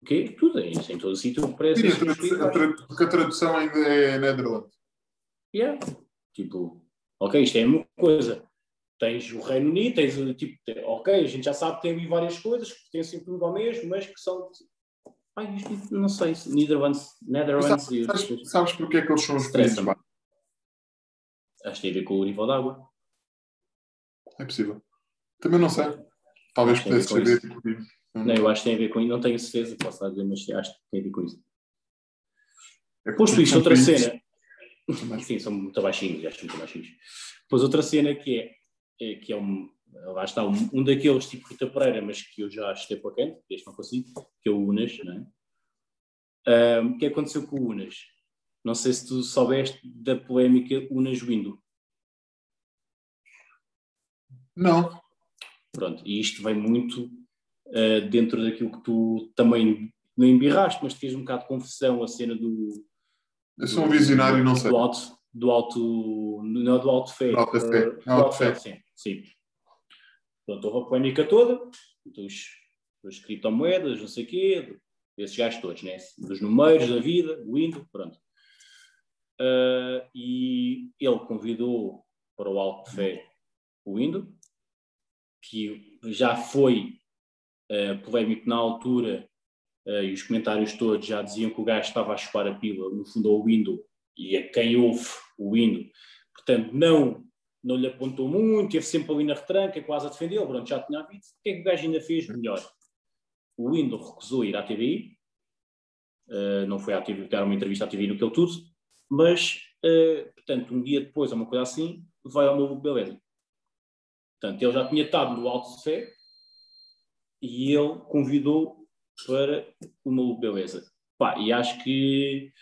O quê? Tudo é isso. Em todo o sítio parece Sim, a tradução, a porque a tradução ainda é Netherlands. Yeah. Tipo, ok, isto é a mesma coisa. Tens o Reino Unido, tens o tipo, ok, a gente já sabe que tem ali várias coisas que pertencem tudo ao mesmo, mas que são. Ai, isto não sei, se Netherlands, Netherlands e Sabes, coisas. sabes porque é que eles são os Países. Baixos? Acho que tem a ver com o nível d'água. É possível. Também não sei. Talvez pudesse com saber. isso. porque- Não, eu acho que tem a ver com isso, não tenho certeza, posso estar a dizer, mas acho que tem a ver com isso. É Posto isto, outra países- cena. Sim, são muito baixinhos, acho muito baixinhos. Depois outra cena que é, é que é um, lá está, um, um daqueles tipo Rita Pereira, mas que eu já esteve para quente, este não consigo, que é o Unas, não é? O que aconteceu com o Unas? Não sei se tu soubeste da polémica Unas Window. Não. Pronto, e isto vem muito ah, dentro daquilo que tu também não embirraste, mas te fez um bocado de confusão a cena do, Eu sou um visionário e não sei. Do alto, do alto, não do alto fé. Do alto fé. eh, do Alto fé, sim. sim. Pronto, houve a polémica toda dos, dos criptomoedas, não sei o quê, desses gajos todos, né? dos números da vida, o Indo, pronto. Ah, e ele convidou para o alto fé o Indo, que já foi ah, polémico na altura, e os comentários todos já diziam que o gajo estava a chupar a pila, no fundo, ao Windows, e a quem ouve o hino, portanto, não, não lhe apontou muito, teve sempre ali na retranca, quase a defendê-lo, pronto, já tinha havido. O que é que o gajo ainda fez melhor? O Windows recusou ir à TVI, eh, não foi à TVI, dar uma entrevista à TVI no que ele tudo, mas, eh, portanto, um dia depois, ou uma coisa assim, vai ao Maluco Beleza. Portanto, ele já tinha estado no Alto de Fé e ele convidou para Maluco Beleza. Pá, e acho que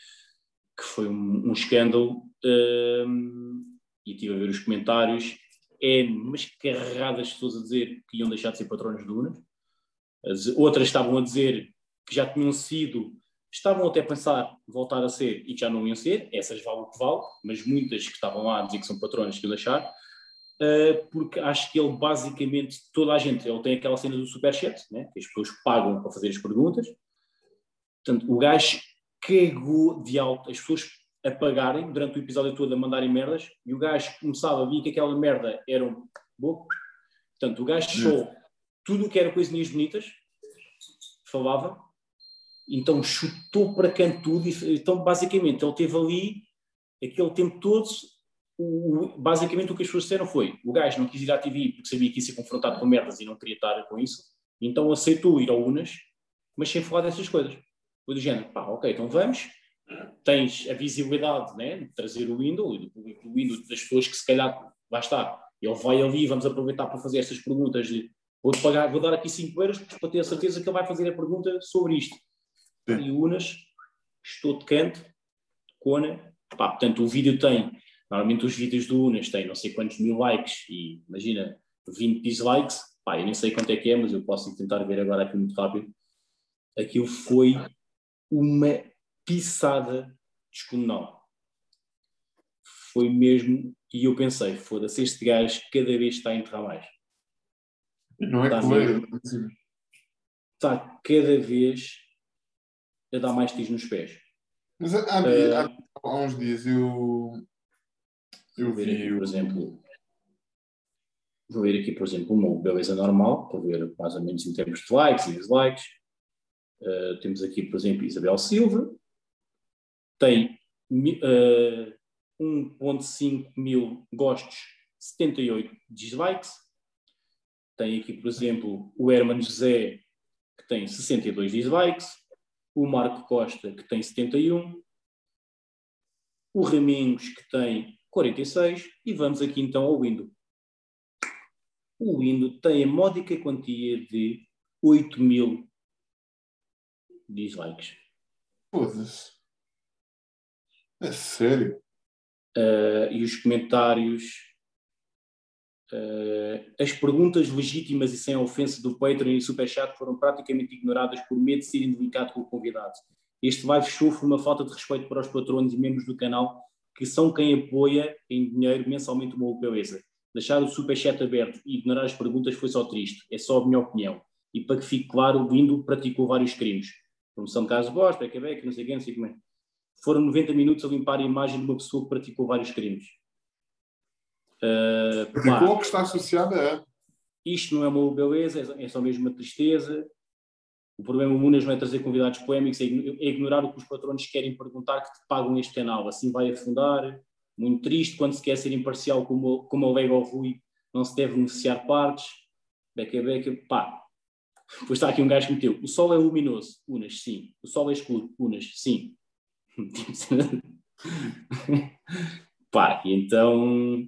que foi um, um escândalo, hum, e estive a ver os comentários, é mas carradas pessoas a dizer que iam deixar de ser patronos do Unas, outras estavam a dizer que já tinham sido, estavam até a pensar voltar a ser e que já não iam ser, essas valem o que vale, mas muitas que estavam lá a dizer que são patronas que iam deixar, porque acho que ele basicamente, toda a gente, ele tem aquela cena do superchat, né, que as pessoas pagam para fazer as perguntas, portanto, o gajo cagou de alto as pessoas a pagarem durante o episódio todo a mandarem merdas e o gajo começava a ver que aquela merda era um boco. Portanto, o gajo só tudo o que era coisinhas bonitas falava, então chutou para canto tudo. E, então, basicamente, ele teve ali aquele tempo todo. O, basicamente, o que as pessoas disseram foi: o gajo não quis ir à TV porque sabia que ia ser confrontado com merdas e não queria estar com isso, então aceitou ir ao Unas, mas sem falar dessas coisas. Foi do género, pá, ok, então vamos. Tens a visibilidade né, de trazer o Windows, do público do Windows, das pessoas que se calhar, lá está, ele vai ali, vamos aproveitar para fazer estas perguntas de vou-te pagar, vou dar aqui 5 euros para ter a certeza que ele vai fazer a pergunta sobre isto. Sim. E o Unas, estou de canto, cona, pá, portanto o vídeo tem, normalmente os vídeos do Unas têm não sei quantos mil likes e imagina 20 dislikes, pá, eu nem sei quanto é que é, mas eu posso tentar ver agora aqui muito rápido. Aquilo foi uma pisada descomunal. Foi mesmo, e eu pensei, foda-se, este gajo cada vez está a enterrar mais. Não é Tá colega. Está cada vez a dar mais tiros nos pés. Mas há, há- há- há uns dias eu, eu Vou ver aqui, por exemplo, vou ver aqui, por exemplo, uma beleza normal, para ver mais ou menos em termos de likes e dislikes. Uh, temos aqui, por exemplo, Isabel Silva, tem uh, 1.5 mil gostos, 78 dislikes. Tem aqui, por exemplo, o Herman José, que tem 62 dislikes. O Marco Costa, que tem 71 o Raminhos, que tem 46, e vamos aqui então ao Windows. O Windows tem a módica quantia de 8 mil dislikes. Foda-se. É sério? Uh, e os comentários, uh, as perguntas legítimas e sem ofensa do Patreon e Superchat foram praticamente ignoradas por medo de serem delicado com o convidado. Este live show foi uma falta de respeito para os patronos e membros do canal, que são quem apoia em dinheiro mensalmente uma UPOESA. Deixar o superchat aberto e ignorar as perguntas foi só triste, é só a minha opinião. E para que fique claro, o Lindo praticou vários crimes. Promoção de caso Bosch, beca beca, não sei quem, não sei como é. Foram 90 minutos a limpar a imagem de uma pessoa que praticou vários crimes. Uh, pá, Ficou que está associada a. isto não é uma beleza, é só mesmo uma tristeza. O problema, Munas, não é trazer convidados polémicos, é é ignorar o que os patronos querem perguntar que te pagam este canal. Assim vai afundar. Muito triste quando se quer ser imparcial, como, como o Rui, não se deve beneficiar partes. Beca, beca, pá. Depois está aqui um gajo que meteu: o sol é luminoso, Unas, sim. O sol é escuro, Unas, sim. pá, e então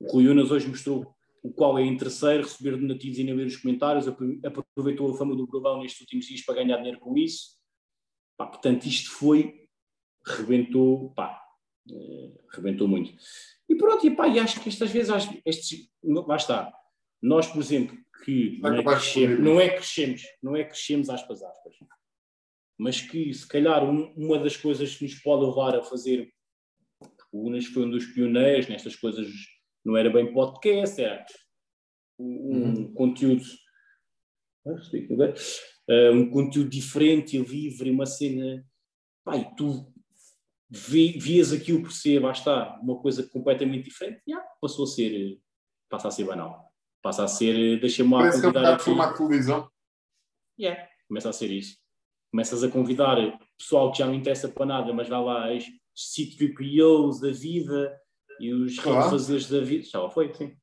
o Rui Unas hoje mostrou o qual é interesseiro, receber donativos e nem ler os comentários, apro- aproveitou a fama do Brulão nestes últimos dias para ganhar dinheiro com isso. Pá, portanto, isto foi, rebentou, pá, eh, rebentou muito. E pronto, e pá, e acho que estas vezes, acho- estes, não- lá está, nós, por exemplo, que não é, crescemos, não é crescemos, não é crescemos aspas, aspas, mas que se calhar um- uma das coisas que nos pode levar a fazer, o Unas foi um dos pioneiros nestas coisas, não era bem podcast, era um conteúdo Ah, agora. Ah, um conteúdo diferente e livre, uma cena pai, tu vi, vias aquilo por ser, basta, uma coisa completamente diferente, já, passou a ser, passa a ser banal, passa a ser, deixa-me lá Parece que é um convidar de aqui. formato de televisão. Yeah, começa a ser isso. Começas a convidar pessoal que já não interessa para nada, mas vai lá, os C3POs da vida e os Claro. refazeres da vida. Lá foi, sim.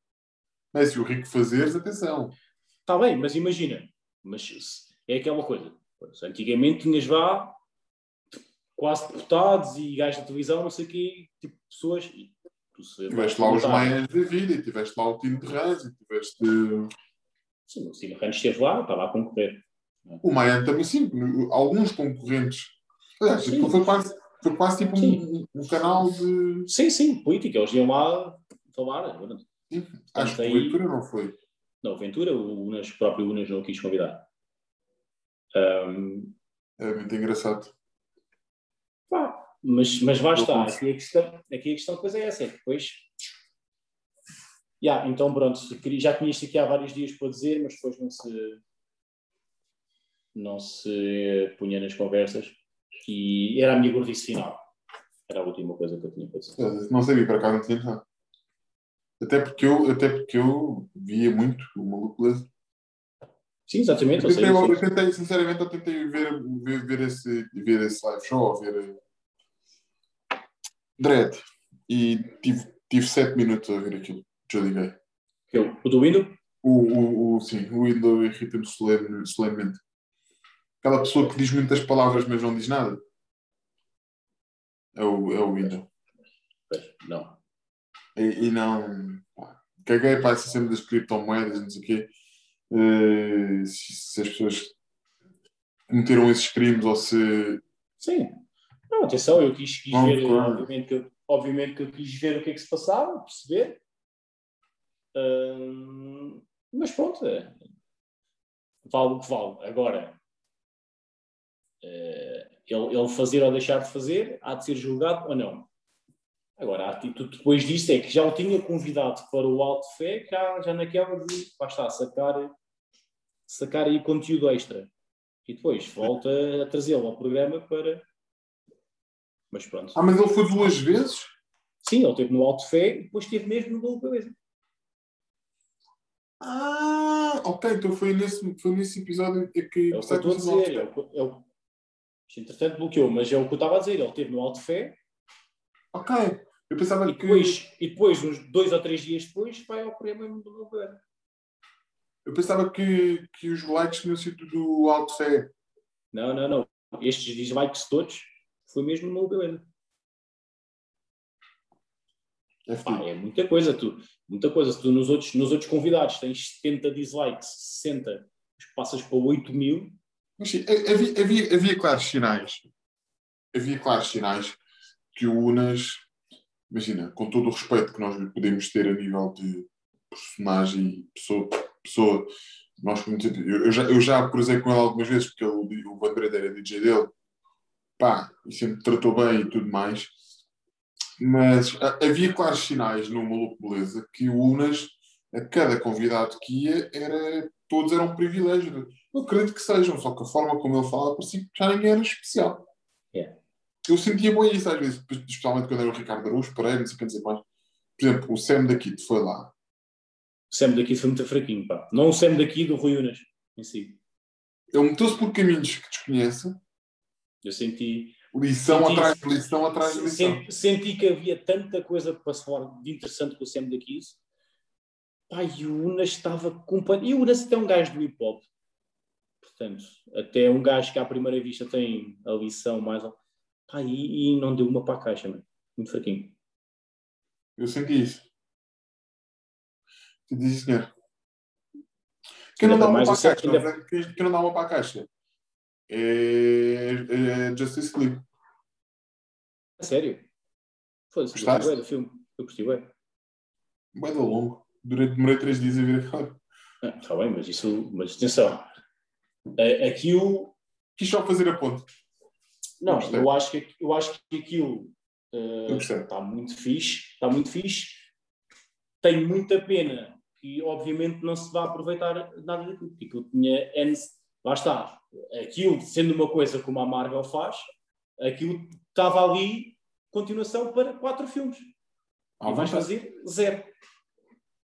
Mas se o rico fazeres, atenção. Está bem, mas imagina, mas é aquela coisa. Antigamente tinhas vá quase deputados e gajos da televisão, não sei o quê, tipo pessoas. E tu Tiveste lá os maias da vida, e tiveste lá o Tino de Rãs, e tiveste. Sim, o Cine Ramos esteve lá, estava a concorrer. O Mayan também, sim. Alguns concorrentes. Aliás, Sim. aquilo foi quase, foi quase tipo um, um canal de. Sim, sim, política, eles iam lá falar. Acho que aí- a leitura não foi. Não, Ventura, o Unas, o próprio Unas não o quis convidar. Ahm, É muito engraçado. pá, mas, mas está. consigo. Aqui a questão, aqui a questão depois é essa, é que depois. Yeah, então pronto, já tinha isto aqui há vários dias para dizer, mas depois não se não se punha nas conversas e era a minha gordice final. Era a última coisa que eu tinha para dizer. Não sabia, para cá não tinha nada. Até porque eu, até porque eu via muito o maluco beleza. Sim, exatamente. Eu tentei, eu tentei, sinceramente, eu tentei ver, ver, ver, esse, ver esse live show, ou ver eh, Dread. E tive, tive sete minutos a ver aquilo. Desliguei. Eu- O do Windows? O, o, o, sim, o Windows irrita-me solene, solenemente. Aquela pessoa que diz muitas palavras, mas não diz nada. É o, é o Windows. Não. E, e não. Caguei para essa cena das criptomoedas, não sei o quê. Eh, se, se as pessoas cometeram esses crimes ou se. Sim. Não, atenção, eu quis, quis Não, ver, claro. obviamente que, eu- obviamente que eu quis ver o que é que se passava, perceber. Hum, Mas pronto, é, vale o que vale. Agora, ele, ele fazer ou deixar de fazer, há de ser julgado ou não. Agora, a atitude depois disso é que já o tinha convidado para o alto fé, já, já naquela de, lá está, sacar, sacar aí conteúdo extra. E depois volta a trazê-lo ao programa para... Mas pronto. Ah, mas ele foi duas vezes? Sim, ele esteve no alto fé e depois esteve mesmo no gol cabeça. Ah, ok, então foi nesse, foi nesse episódio que É o que eu estou a dizer. É o, é o, isto, entretanto bloqueou, mas é o que eu estava a dizer. Ele esteve no alto fé Ok, eu pensava e que. depois, e depois, uns dois ou três dias depois, vai ao programa do cabeça. Eu pensava que, que os likes tinham sido do Alto Fé. Não, não, não. Estes dislikes todos foi mesmo no cabeça. É Pá, é muita coisa, tu. Muita coisa. Se tu nos outros, nos outros convidados tens 70 dislikes, 60, passas para 8 mil, Sim, havia, havia, havia claros sinais. Havia claros sinais que o Unas, imagina, com todo o respeito que nós podemos ter a nível de personagem e pessoa, pessoa nós, eu, já, eu já cruzei com ele algumas vezes, porque ele, o Vandreda era DJ dele, pá, e sempre tratou bem e tudo mais. Mas ah, havia claros sinais no Maluco Beleza que o Unas, a cada convidado que ia, era, todos eram um privilégio. Eu acredito que sejam, só que a forma como ele falava parecia que já ninguém era especial. É. Eu sentia bem isso às vezes, especialmente quando era o Ricardo Araújo, Pereira, não sei o que dizer mais. Por exemplo, o Sam da Kid foi lá. o Sam daqui foi muito fraquinho, pá. Não o Sam daqui do Rui Unas, em si. Ele meteu-se por caminhos que desconhece, Eu senti, lição Senti atrás de lição atrás de lição. senti, senti que havia tanta coisa para se falar de interessante com o Sam daqui. E o Unas estava completamente. E o Unas até é um gajo do hip hop. Portanto, até um gajo que à primeira vista tem a lição mais. Pá, e, e não deu uma para a caixa, mano. Muito fraquinho. Eu senti isso. Tu dizes, senhor. Quem não dá uma para a caixa? ainda- Quem não dá uma para a caixa? É, é Justice League. A sério? Foda-se, eu do filme. Eu gostei bué. Bué da longo. Durei, demorei três dias a vir aquela. Ah, Está bem, mas isso. Mas atenção. A- Aquilo. Quis só fazer a ponte. Não, eu acho que, eu acho que aquilo eh, Eu gostei. está muito fixe. Está muito fixe. Tenho muita pena que, obviamente, não se vá aproveitar nada daquilo. Porque aquilo tinha. N, lá está. Aquilo, sendo uma coisa como a Marvel faz, aquilo estava ali continuação para quatro filmes. À e vais vontade. fazer zero.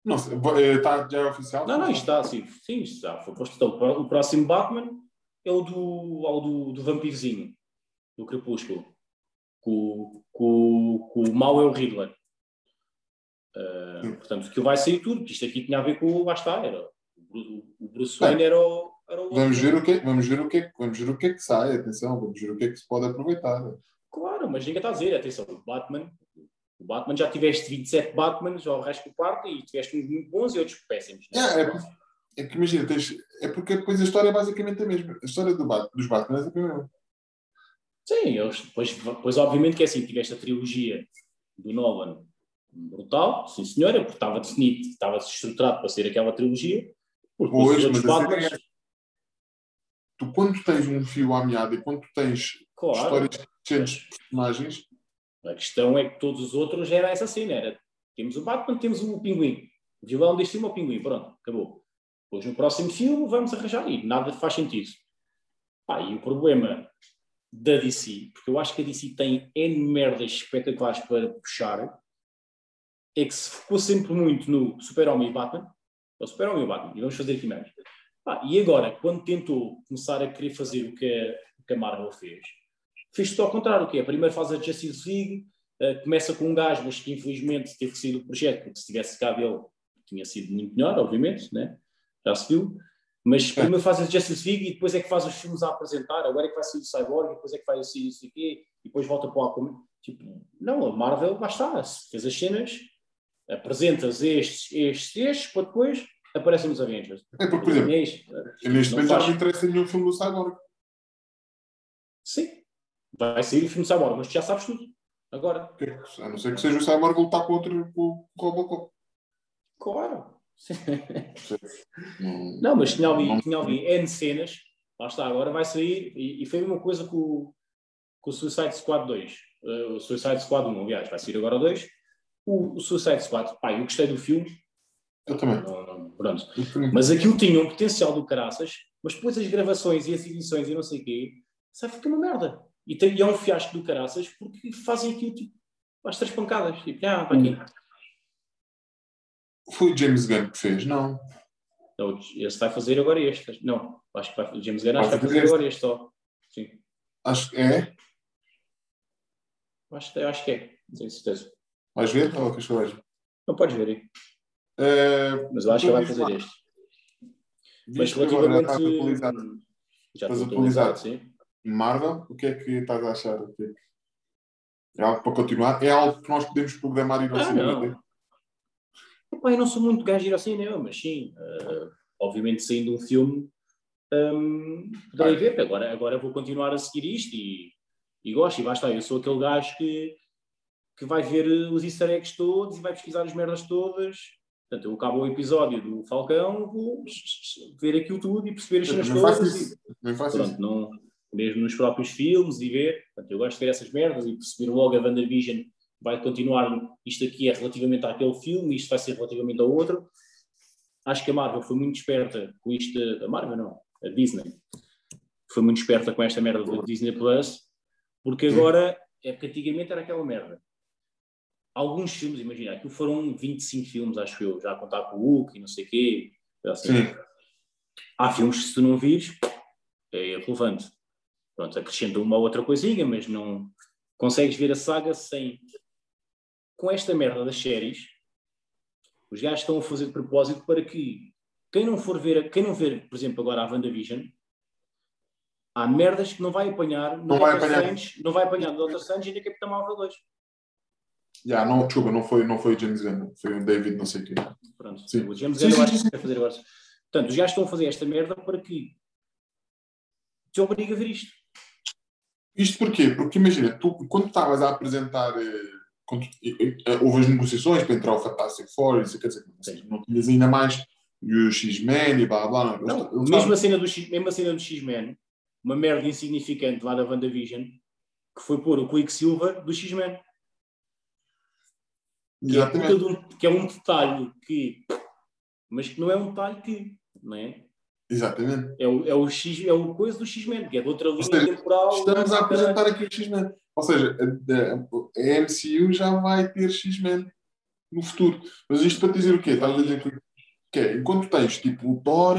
Não, sei, eh, está já é oficial? Não, não, isto está assim. Sim, isto está. Foi posto. Então, o próximo Batman é o do, é o do, do vampirozinho, do Crepúsculo. Com, com, com o mau é o Riddler. Uh, Sim. portanto, que vai sair tudo, porque isto aqui tinha a ver com o. Lá está, era. O, o Bruce Wayne era o. Era o Vamos ver o que, vamos ver o é que- vamos ver o que é que sai, atenção, vamos ver o que é que se pode aproveitar. Claro, mas ninguém está a dizer, atenção, o Batman. O Batman já tiveste 27 Batmans ao resto do quarto e tiveste uns muito bons e outros péssimos. né? É, é, é que imagina, tens, é porque depois a história é basicamente a mesma. A história do Bat, dos Batman é a mesma. Sim, eles, depois, depois obviamente que é assim, tiveste a trilogia do Nolan brutal, sim senhora, porque estava definido, estava estruturado para ser aquela trilogia. Porque Pois, mas cena é- Tu, quando tens um fio à meada e quando tu tens claro, histórias de personagens, a questão é que todos os outros era essa cena, era temos o Batman, temos o Pinguim. O vilão deste filme é o Pinguim, pronto, acabou. Depois no próximo filme vamos arranjar e nada faz sentido. Pá, e o problema da DC, porque eu acho que a DC tem N merdas espetaculares para puxar, é que se focou sempre muito no Super-Homem e Batman, é o Super-Homem e Batman, e vamos fazer aqui. Pá, e agora, quando tentou começar a querer fazer o que a, o que a Marvel fez, fez tudo ao contrário, o que é? Primeiro faz a Justice League, eh, começa com um gajo, mas que infelizmente teve que sair do projeto, porque se tivesse ficado ele, tinha sido muito melhor, obviamente, né? já se viu. Mas primeiro faz a Justice League e depois é que faz os filmes a apresentar, agora é que vai sair o Cyborg, depois é que vai sair isso aqui, e depois volta para o Aquaman. Tipo, não, a Marvel, lá está, fez as cenas, apresentas estes, estes, estes, para depois aparecem nos Avengers. é porque, por exemplo, É eu neste momento já não me interessa nenhum filme do Cyborg. Sim, vai sair o filme de Cyborg, mas tu já sabes tudo. Agora, A não ser que seja o Cyborg lutar contra o, Robocop. claro. Não- Não, mas tinha ali, Não- tinha ali N cenas, lá está, agora vai sair, e, e foi uma coisa com, o- com o Suicide Squad 2, eh, o Suicide Squad 1, aliás, vai sair agora o 2. O, o Suicide Squad, pá, eu gostei do filme, Eu também. não- não- pronto. Também. Mas aquilo tinha um potencial do caraças, mas depois as gravações e as edições e não sei o quê, sabe, fica uma merda. E, tem, e é um fiasco do caraças porque fazem aquilo tipo às três pancadas. Tipo, ah, para aqui. Foi o James Gunn que fez, não. Não, esse vai fazer agora este. Não, acho que vai, o James Gunn acho que Vai fazer fazer agora este só. Sim, Acho que é. acho, que- acho que é, não tenho certeza. Vais ver? Ou queres que eu veja? Não podes ver aí, Eh, mas eu acho que vai fazer este. Mas que agora já relativamente. está atualizado. Já atualizado. atualizado, sim. Marvel, o que é que estás a achar? O que é, que- é algo para continuar? É algo que nós podemos programar e não Ah, cinema? não. Epá, eu não sou muito gajo de ir ao cinema, mas sim, eh, obviamente saindo um filme, hum, poderei ver. Agora, agora vou continuar a seguir isto e, e gosto, e basta. Eu sou aquele gajo que, que vai ver os easter eggs todos e vai pesquisar as merdas todas. Portanto, eu acabo o episódio do Falcão, vou ver aquilo tudo e perceber as cenas faço todas. e- isso. Também faço isso. Pronto, não, mesmo nos próprios filmes e ver. Portanto, eu gosto de ver essas merdas e perceber logo a WandaVision vai continuar. Isto aqui é relativamente àquele filme, isto vai ser relativamente ao outro. Acho que a Marvel foi muito esperta com isto. A Marvel não, a Disney foi muito esperta com esta merda do Disney Plus, porque agora é porque antigamente era aquela merda. Alguns filmes, imagina, aquilo foram 25 filmes, acho eu, já a contar com o Hulk e não sei o quê. Assim, Sim. há filmes que se tu não vires, é irrelevante. Pronto, acrescenta uma ou outra coisinha, mas não consegues ver a saga sem. Com esta merda das séries, os gajos estão a fazer de propósito para que quem não for ver, quem não ver, por exemplo, agora a WandaVision, há merdas que não vai apanhar no Não vai apanhar. Não vai apanhar no Doctor Strange e na Capitão Marvel 2. Já, não, desculpa, não foi, não foi o James Gunn, foi o David, não sei o quê. Pronto, Sim. o James Sim, Gunn sim, vai fazer agora. Portanto, os gajos estão a fazer esta merda para que te obrigue a ver isto. Isto porquê? Porque imagina, tu, quando estavas a apresentar, eh, quando, eh, eh, houve as negociações para entrar o Fantastic Four, isso quer dizer, não tinhas ainda mais e o X-Men e blá blá. Não, eles mesmo, a cena do X, mesmo a cena do X-Men, uma merda insignificante lá da WandaVision, que foi pôr o Quicksilver do X-Men. Que, é um- que é um detalhe que. Mas que não é um detalhe que. Não é? Exatamente. É o, é o, X, é o coisa do X-Men, que é de outra linha seja, temporal. Estamos a apresentar aqui o X-Men. Ou seja, a, a- MCU já vai ter X-Men no futuro. Mas isto para dizer o quê? Estás a dizer que, que é, enquanto tens tipo o Thor,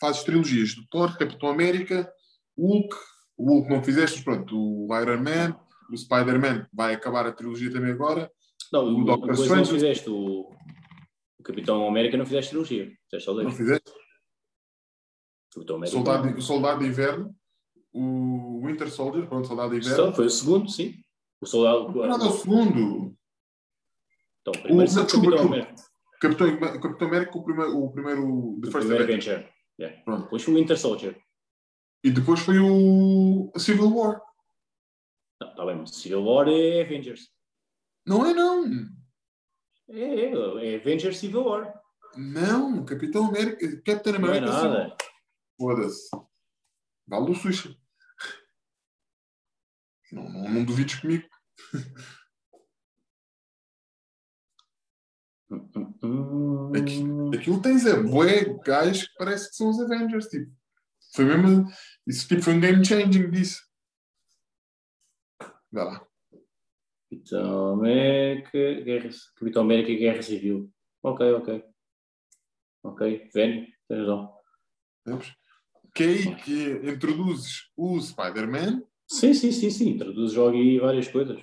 fazes trilogias do Thor, Capitão América, Hulk, o Hulk não fizeste, pronto, o Iron Man, o Spider-Man vai acabar a trilogia também agora. Não, o o, Doctor depois não Strange. fizeste o, o Capitão América, não fizeste trilogia. Fizeste só dois. Não fizeste? O. Soldado, o Soldado de Inverno, o Winter Soldier, pronto, Soldado de Inverno. Foi o segundo, sim. O soldado. Não, Nada, o segundo. Então, primeiro O- desculpa, Capitão. América. Capitão, Capitão América, o primeiro, o primeiro O primeiro Avenger. Yeah. Pronto. Depois foi o Winter Soldier. E depois foi o Civil War. Não, está bem, Civil War é Avengers. Não é não. É, é, é Avengers Civil War. Não, Capitão América, Capitão Não é América. Civil- nada. Foda-se. Vale o sushi. Não, não, não duvides comigo. Hum, Aqui- Aquilo tens é bué gajos que parece que são os Avengers. Tipo. Foi mesmo. Isso tipo, foi um game changing disso. Vá lá. Capitão América, Guerra, Capitão América e Guerra Civil. Ok, ok. Ok, Ven, tens razão. Vamos? Que é aí que introduzes o Spider-Man. Sim, sim, sim, sim. Traduz jogo aí várias coisas.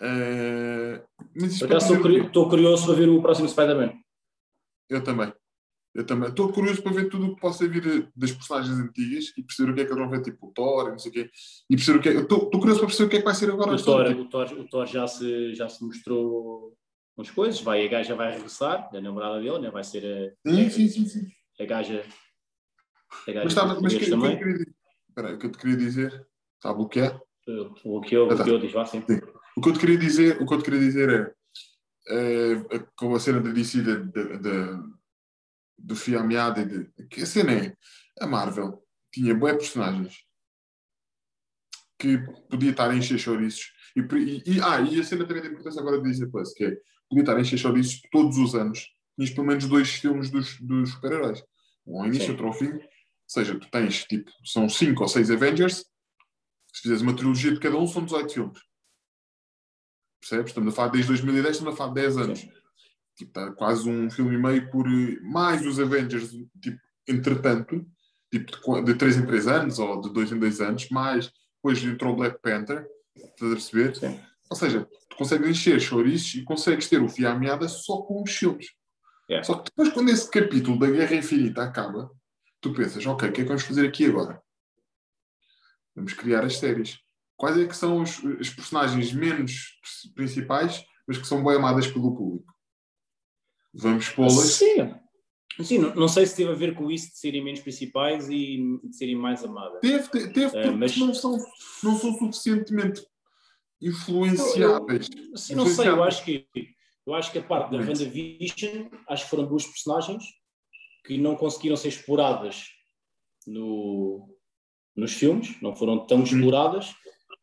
eh, mas isto acaso estou curioso para ver o próximo Spider-Man. Eu também. Eu também. Estou curioso para ver tudo o que possa vir das personagens antigas e perceber o que é que eles vão ver, tipo o Thor e não sei o quê. E perceber o que é. Estou curioso para perceber o que é que vai ser agora. O Thor, o Thor, o Thor já, se, já se mostrou umas coisas. Vai, a gaja vai regressar, a namorada dele, né? vai ser a, Sim, sim, sim. sim. a gaja. Mas, estava, mas português que, o que eu também. te queria dizer. O que eu te queria dizer. Está a bloquear? O que eu, o Ah, tá. que eu diz lá, sim. O que eu te queria dizer, o que eu te queria dizer eh, com a cena da DC de, de, de, do fio à meada. e de- Que a cena é, a Marvel tinha boas personagens que podia estar a encher chouriços. E, e- e- ah, e a cena também da importância agora de Disney Plus, que é, podia estar a encher chouriços todos os anos. Tinhas pelo menos dois filmes dos, dos super-heróis. Um ao início, Sim. outro ao fim. Ou seja, tu tens, tipo, são cinco ou seis Avengers. Se fizeres uma trilogia de cada um, são 18 filmes. Percebes? Estamos a falar desde 2010, estamos a falar de 10 anos. Tipo, está quase um filme e meio por mais os Avengers, tipo, entretanto, tipo, de, qua- de 3 em 3 anos ou de 2 em 2 anos, mais depois entrou o Black Panther, estás a perceber? Sim. Ou seja, tu consegues encher chouriços e consegues ter o fio à meada só com os filmes. Yeah. Só que depois, quando esse capítulo da Guerra Infinita acaba, tu pensas, ok, o que é que vamos fazer aqui agora? Vamos criar as séries. Quais é que são os, os personagens menos principais, mas que são bem amadas pelo público? Vamos pô-las. Sim. Sim, não, não sei se teve a ver com isso de serem menos principais e de serem mais amadas. Teve, teve, teve É, mas- não, são, não são suficientemente influenciáveis. Sim, não sei, eu acho que eu acho que a parte da. WandaVision, acho que foram duas personagens que não conseguiram ser exploradas no, nos filmes, não foram tão exploradas,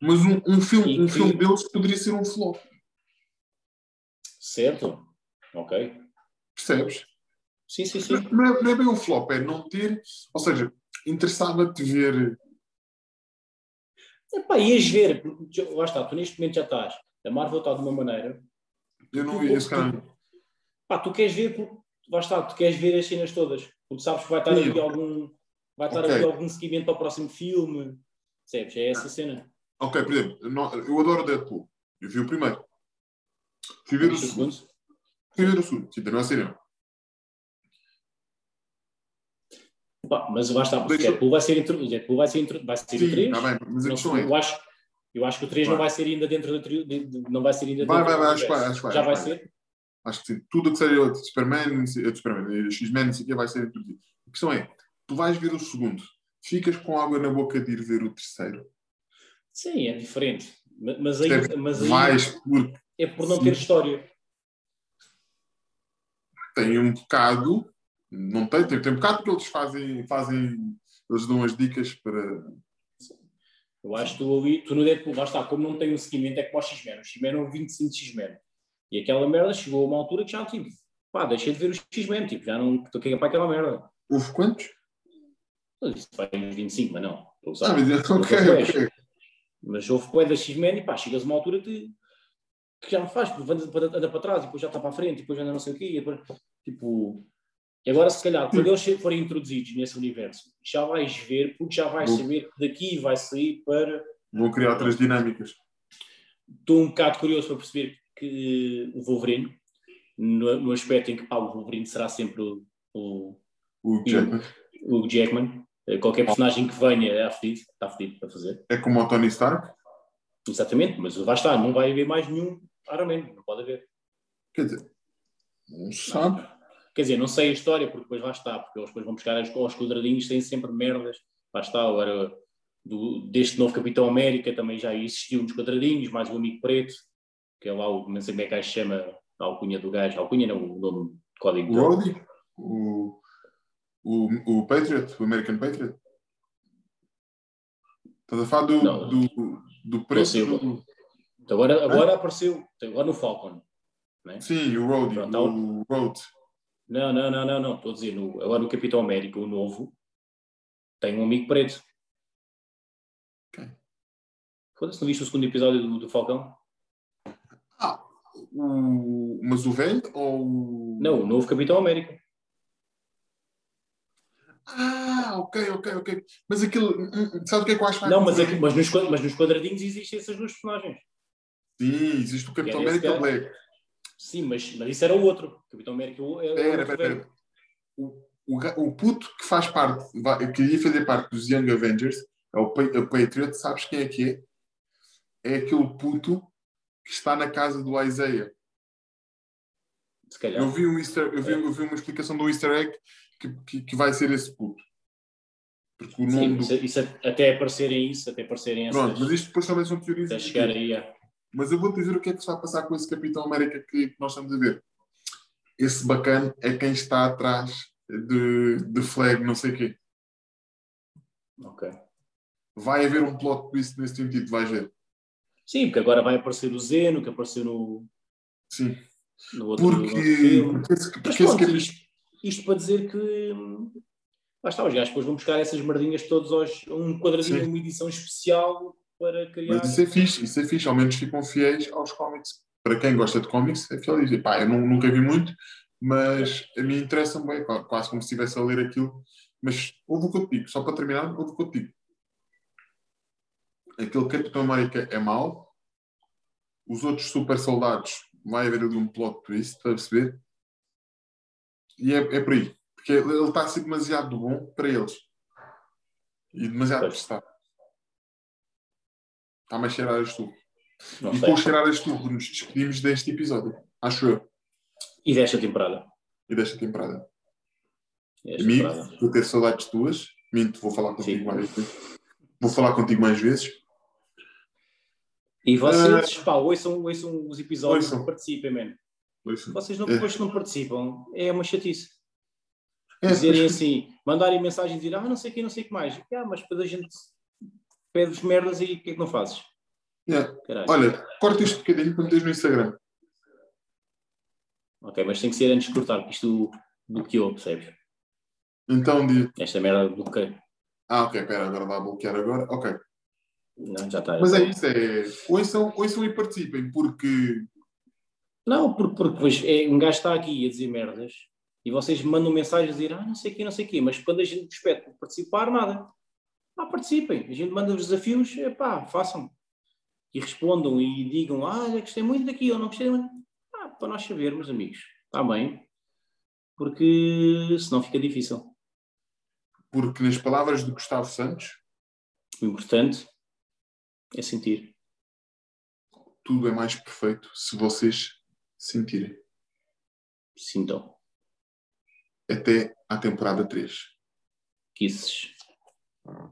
Mas um, um filme, um que- filme deles poderia ser um flop, certo? Ok. percebes? Sim, sim, sim. Não é, não é bem um flop, é não ter. Ou seja, interessava-te ver. Epá, ias ver, lá está, tu neste momento já estás. A Marvel está de uma maneira. Eu não Tu- ia esse tu- cara. Pá, tu queres ver, porque, lá está, tu queres ver as cenas todas. Porque sabes que vai estar Sim. aqui algum. Vai estar Ok. aqui algum seguimento para o próximo filme. Percebes? É essa cena. Ok, por exemplo, eu adoro Deadpool. Eu vi o primeiro. Fui ver o segundo. Fui ver o segundo. Sim, não é cinema. Pá, mas lá está, porque Deixa- Deadpool vai ser, intro... Deadpool vai ser, intro... vai ser Sim, o 3. está bem, mas a Não questão é. eu, acho, eu acho que o 3 não Vai. vai ser ainda dentro da tri... não vai ser ainda Vai, dentro vai, vai, do acho vai, acho vai, Já vai vai. ser? Acho que. Tudo que seja de Superman, de Superman, X-Men, não sei o que, vai ser introduzido. A questão é: tu vais ver o segundo, ficas com água na boca de ir ver o terceiro. Sim, é diferente. Ma- Mas aí, mas aí Vais porque é por não Sim. ter história. tem um bocado, não tem, tem, tem um bocado porque eles fazem, fazem, eles dão as dicas para. Eu acho que tu, ali- tu no Deadpool, lá está, como não tem um seguimento, é como o X-Men. O X-Men é um 25 X-Men. E aquela merda chegou a uma altura que já, tipo, pá, deixei de ver o X-Men, tipo, já não estou a para aquela merda. Houve quantos? Eu disse, vai uns 25, mas não. Estou a Ah, mas Mas ok, houve ok. Mas houve coé da X-Men e pá, chegas a uma altura que, que já não faz, porque anda para, anda para trás e depois já está para a frente e depois anda não sei o quê. E depois, tipo, e agora se calhar, quando eles forem introduzidos nesse universo, já vais ver, porque já vais Vou- saber que daqui vai sair para. Vão criar outras dinâmicas. Estou um bocado curioso para perceber que o Wolverine, no, no aspecto em que pá, o Wolverine será sempre o, o, O Jackman o Jackman. Eh, Qualquer personagem que venha é fedido, está fedido para fazer. é como o Tony Stark. Exatamente, mas vai estar, não vai haver mais nenhum Iron Man, não pode haver. Quer dizer, não se sabe. Quer dizer, não sei a história, porque depois lá está, porque eles depois vão buscar aos, quadradinhos, têm sempre merdas. Lá está, agora do, deste novo Capitão América também já existiu nos quadradinhos, mais o Amigo Preto, que é lá o, não sei como é que se chama, a alcunha do gajo, a alcunha não, o nome de código. O Rhodey, o, o, o Patriot, o American Patriot. Estás a falar do, Não. do, do preço do, Agora, agora apareceu, agora no Falcon. né? Sim, o Rhodey, Pronto, o Rhodes. Não, não, não, não, não, estou a dizer, no, agora no Capitão América, o novo, tem um amigo preto. Ok. Foda-se, não viste o segundo episódio do, do Falcão? O, mas o velho ou o... Não, o novo Capitão América. Ah, ok, ok, ok. Mas aquilo, hum, hum, sabe o que é que eu acho vai Não, mas, aqui, mas, nos, mas nos quadradinhos existem essas duas personagens. Sim, existe o Capitão esse América cara. Black. Sim, mas, mas isso era o outro. Capitão América é o é o Pera, pera, pera. O, o, o puto que faz parte, que ia fazer parte dos Young Avengers, é o, Pa- o Patriot, sabes quem é que é? É aquele puto que está na casa do Isaiah. Se calhar. Eu vi, um easter, eu, vi, eu vi uma explicação do easter egg que, que, que vai ser esse puto. Porque o Sim, nome do. isso, isso até aparecerem isso, até aparecerem essas. Pronto, mas isto depois também são teorias. até chegar aí. a- Mas eu vou-te dizer o que é que se vai passar com esse Capitão América que, que nós estamos a ver. Esse bacana é quem está atrás de, de flag, não sei o quê. Ok. Vai haver um plot twist nesse sentido, vais ver. Sim, porque agora vai aparecer o Zeno, que apareceu no, Sim. no outro, no outro Porque, filme. porque, Mas porque esse pronto, Capitão. isto, isto para dizer que. Lá está, os gajos depois vão buscar essas merdinhas todos aos, um quadradinho, Sim. uma edição especial para criar. Mas isso é fixe, isso é fixe, ao menos ficam fiéis aos cómics. Para quem gosta de cómics, é fiel dizer, pá, eu não- nunca vi muito, mas a mim interessa-me bem, quase como se estivesse a ler aquilo. Mas houve o que eu te digo, só para terminar, houve o que eu te digo. Aquele Capitão América é mau, os outros super soldados, vai haver ali um plot twist, para perceber? E é, é por aí, porque ele está a ser demasiado bom para eles e demasiado prestado. Está-me a cheirar a tu. E com cheirar a tu, nos despedimos deste episódio, acho eu, E desta temporada. e desta temporada. Desta Amigo, temporada. vou ter saudades tuas. Minto, vou falar contigo Sim. mais vezes. Vou falar contigo mais vezes. E vocês, pá, ouçam, ouçam os episódios Ouçam. participem, man. Ouçam. Vocês não, É. depois não participam, é uma chatice. É, Dizerem mas- assim, mandarem mensagem e dizer, ah, não sei o que, não sei o que mais. Ah, mas depois a gente pede-vos merdas e o que é que não fazes? É. Caralho. Olha, corta este bocadinho para meteres no Instagram. Ok, mas tem que ser antes de cortar, porque isto bloqueou, percebes? Então, de... Esta merda bloqueia. ah, ok, espera, agora vai bloquear agora. Ok. Não, já está. Mas é isso, é. Ouçam, ouçam e participem, porque. Não, porque, porque é, um gajo está aqui a dizer merdas e vocês mandam mensagem a dizer, ah, não sei o quê, não sei o quê, mas quando a gente vos pede para participar, nada. Ah, participem. A gente manda-vos desafios, é pá, façam. E respondam e digam, ah, eu gostei muito daqui, ou não gostei muito. Ah, para nós sabermos, amigos. Está bem. Porque senão fica difícil. Porque, nas palavras de Gustavo Santos, O importante é sentir. tudo é mais perfeito se vocês sentirem. Sintam. Até à temporada 3. Kisses. Ah.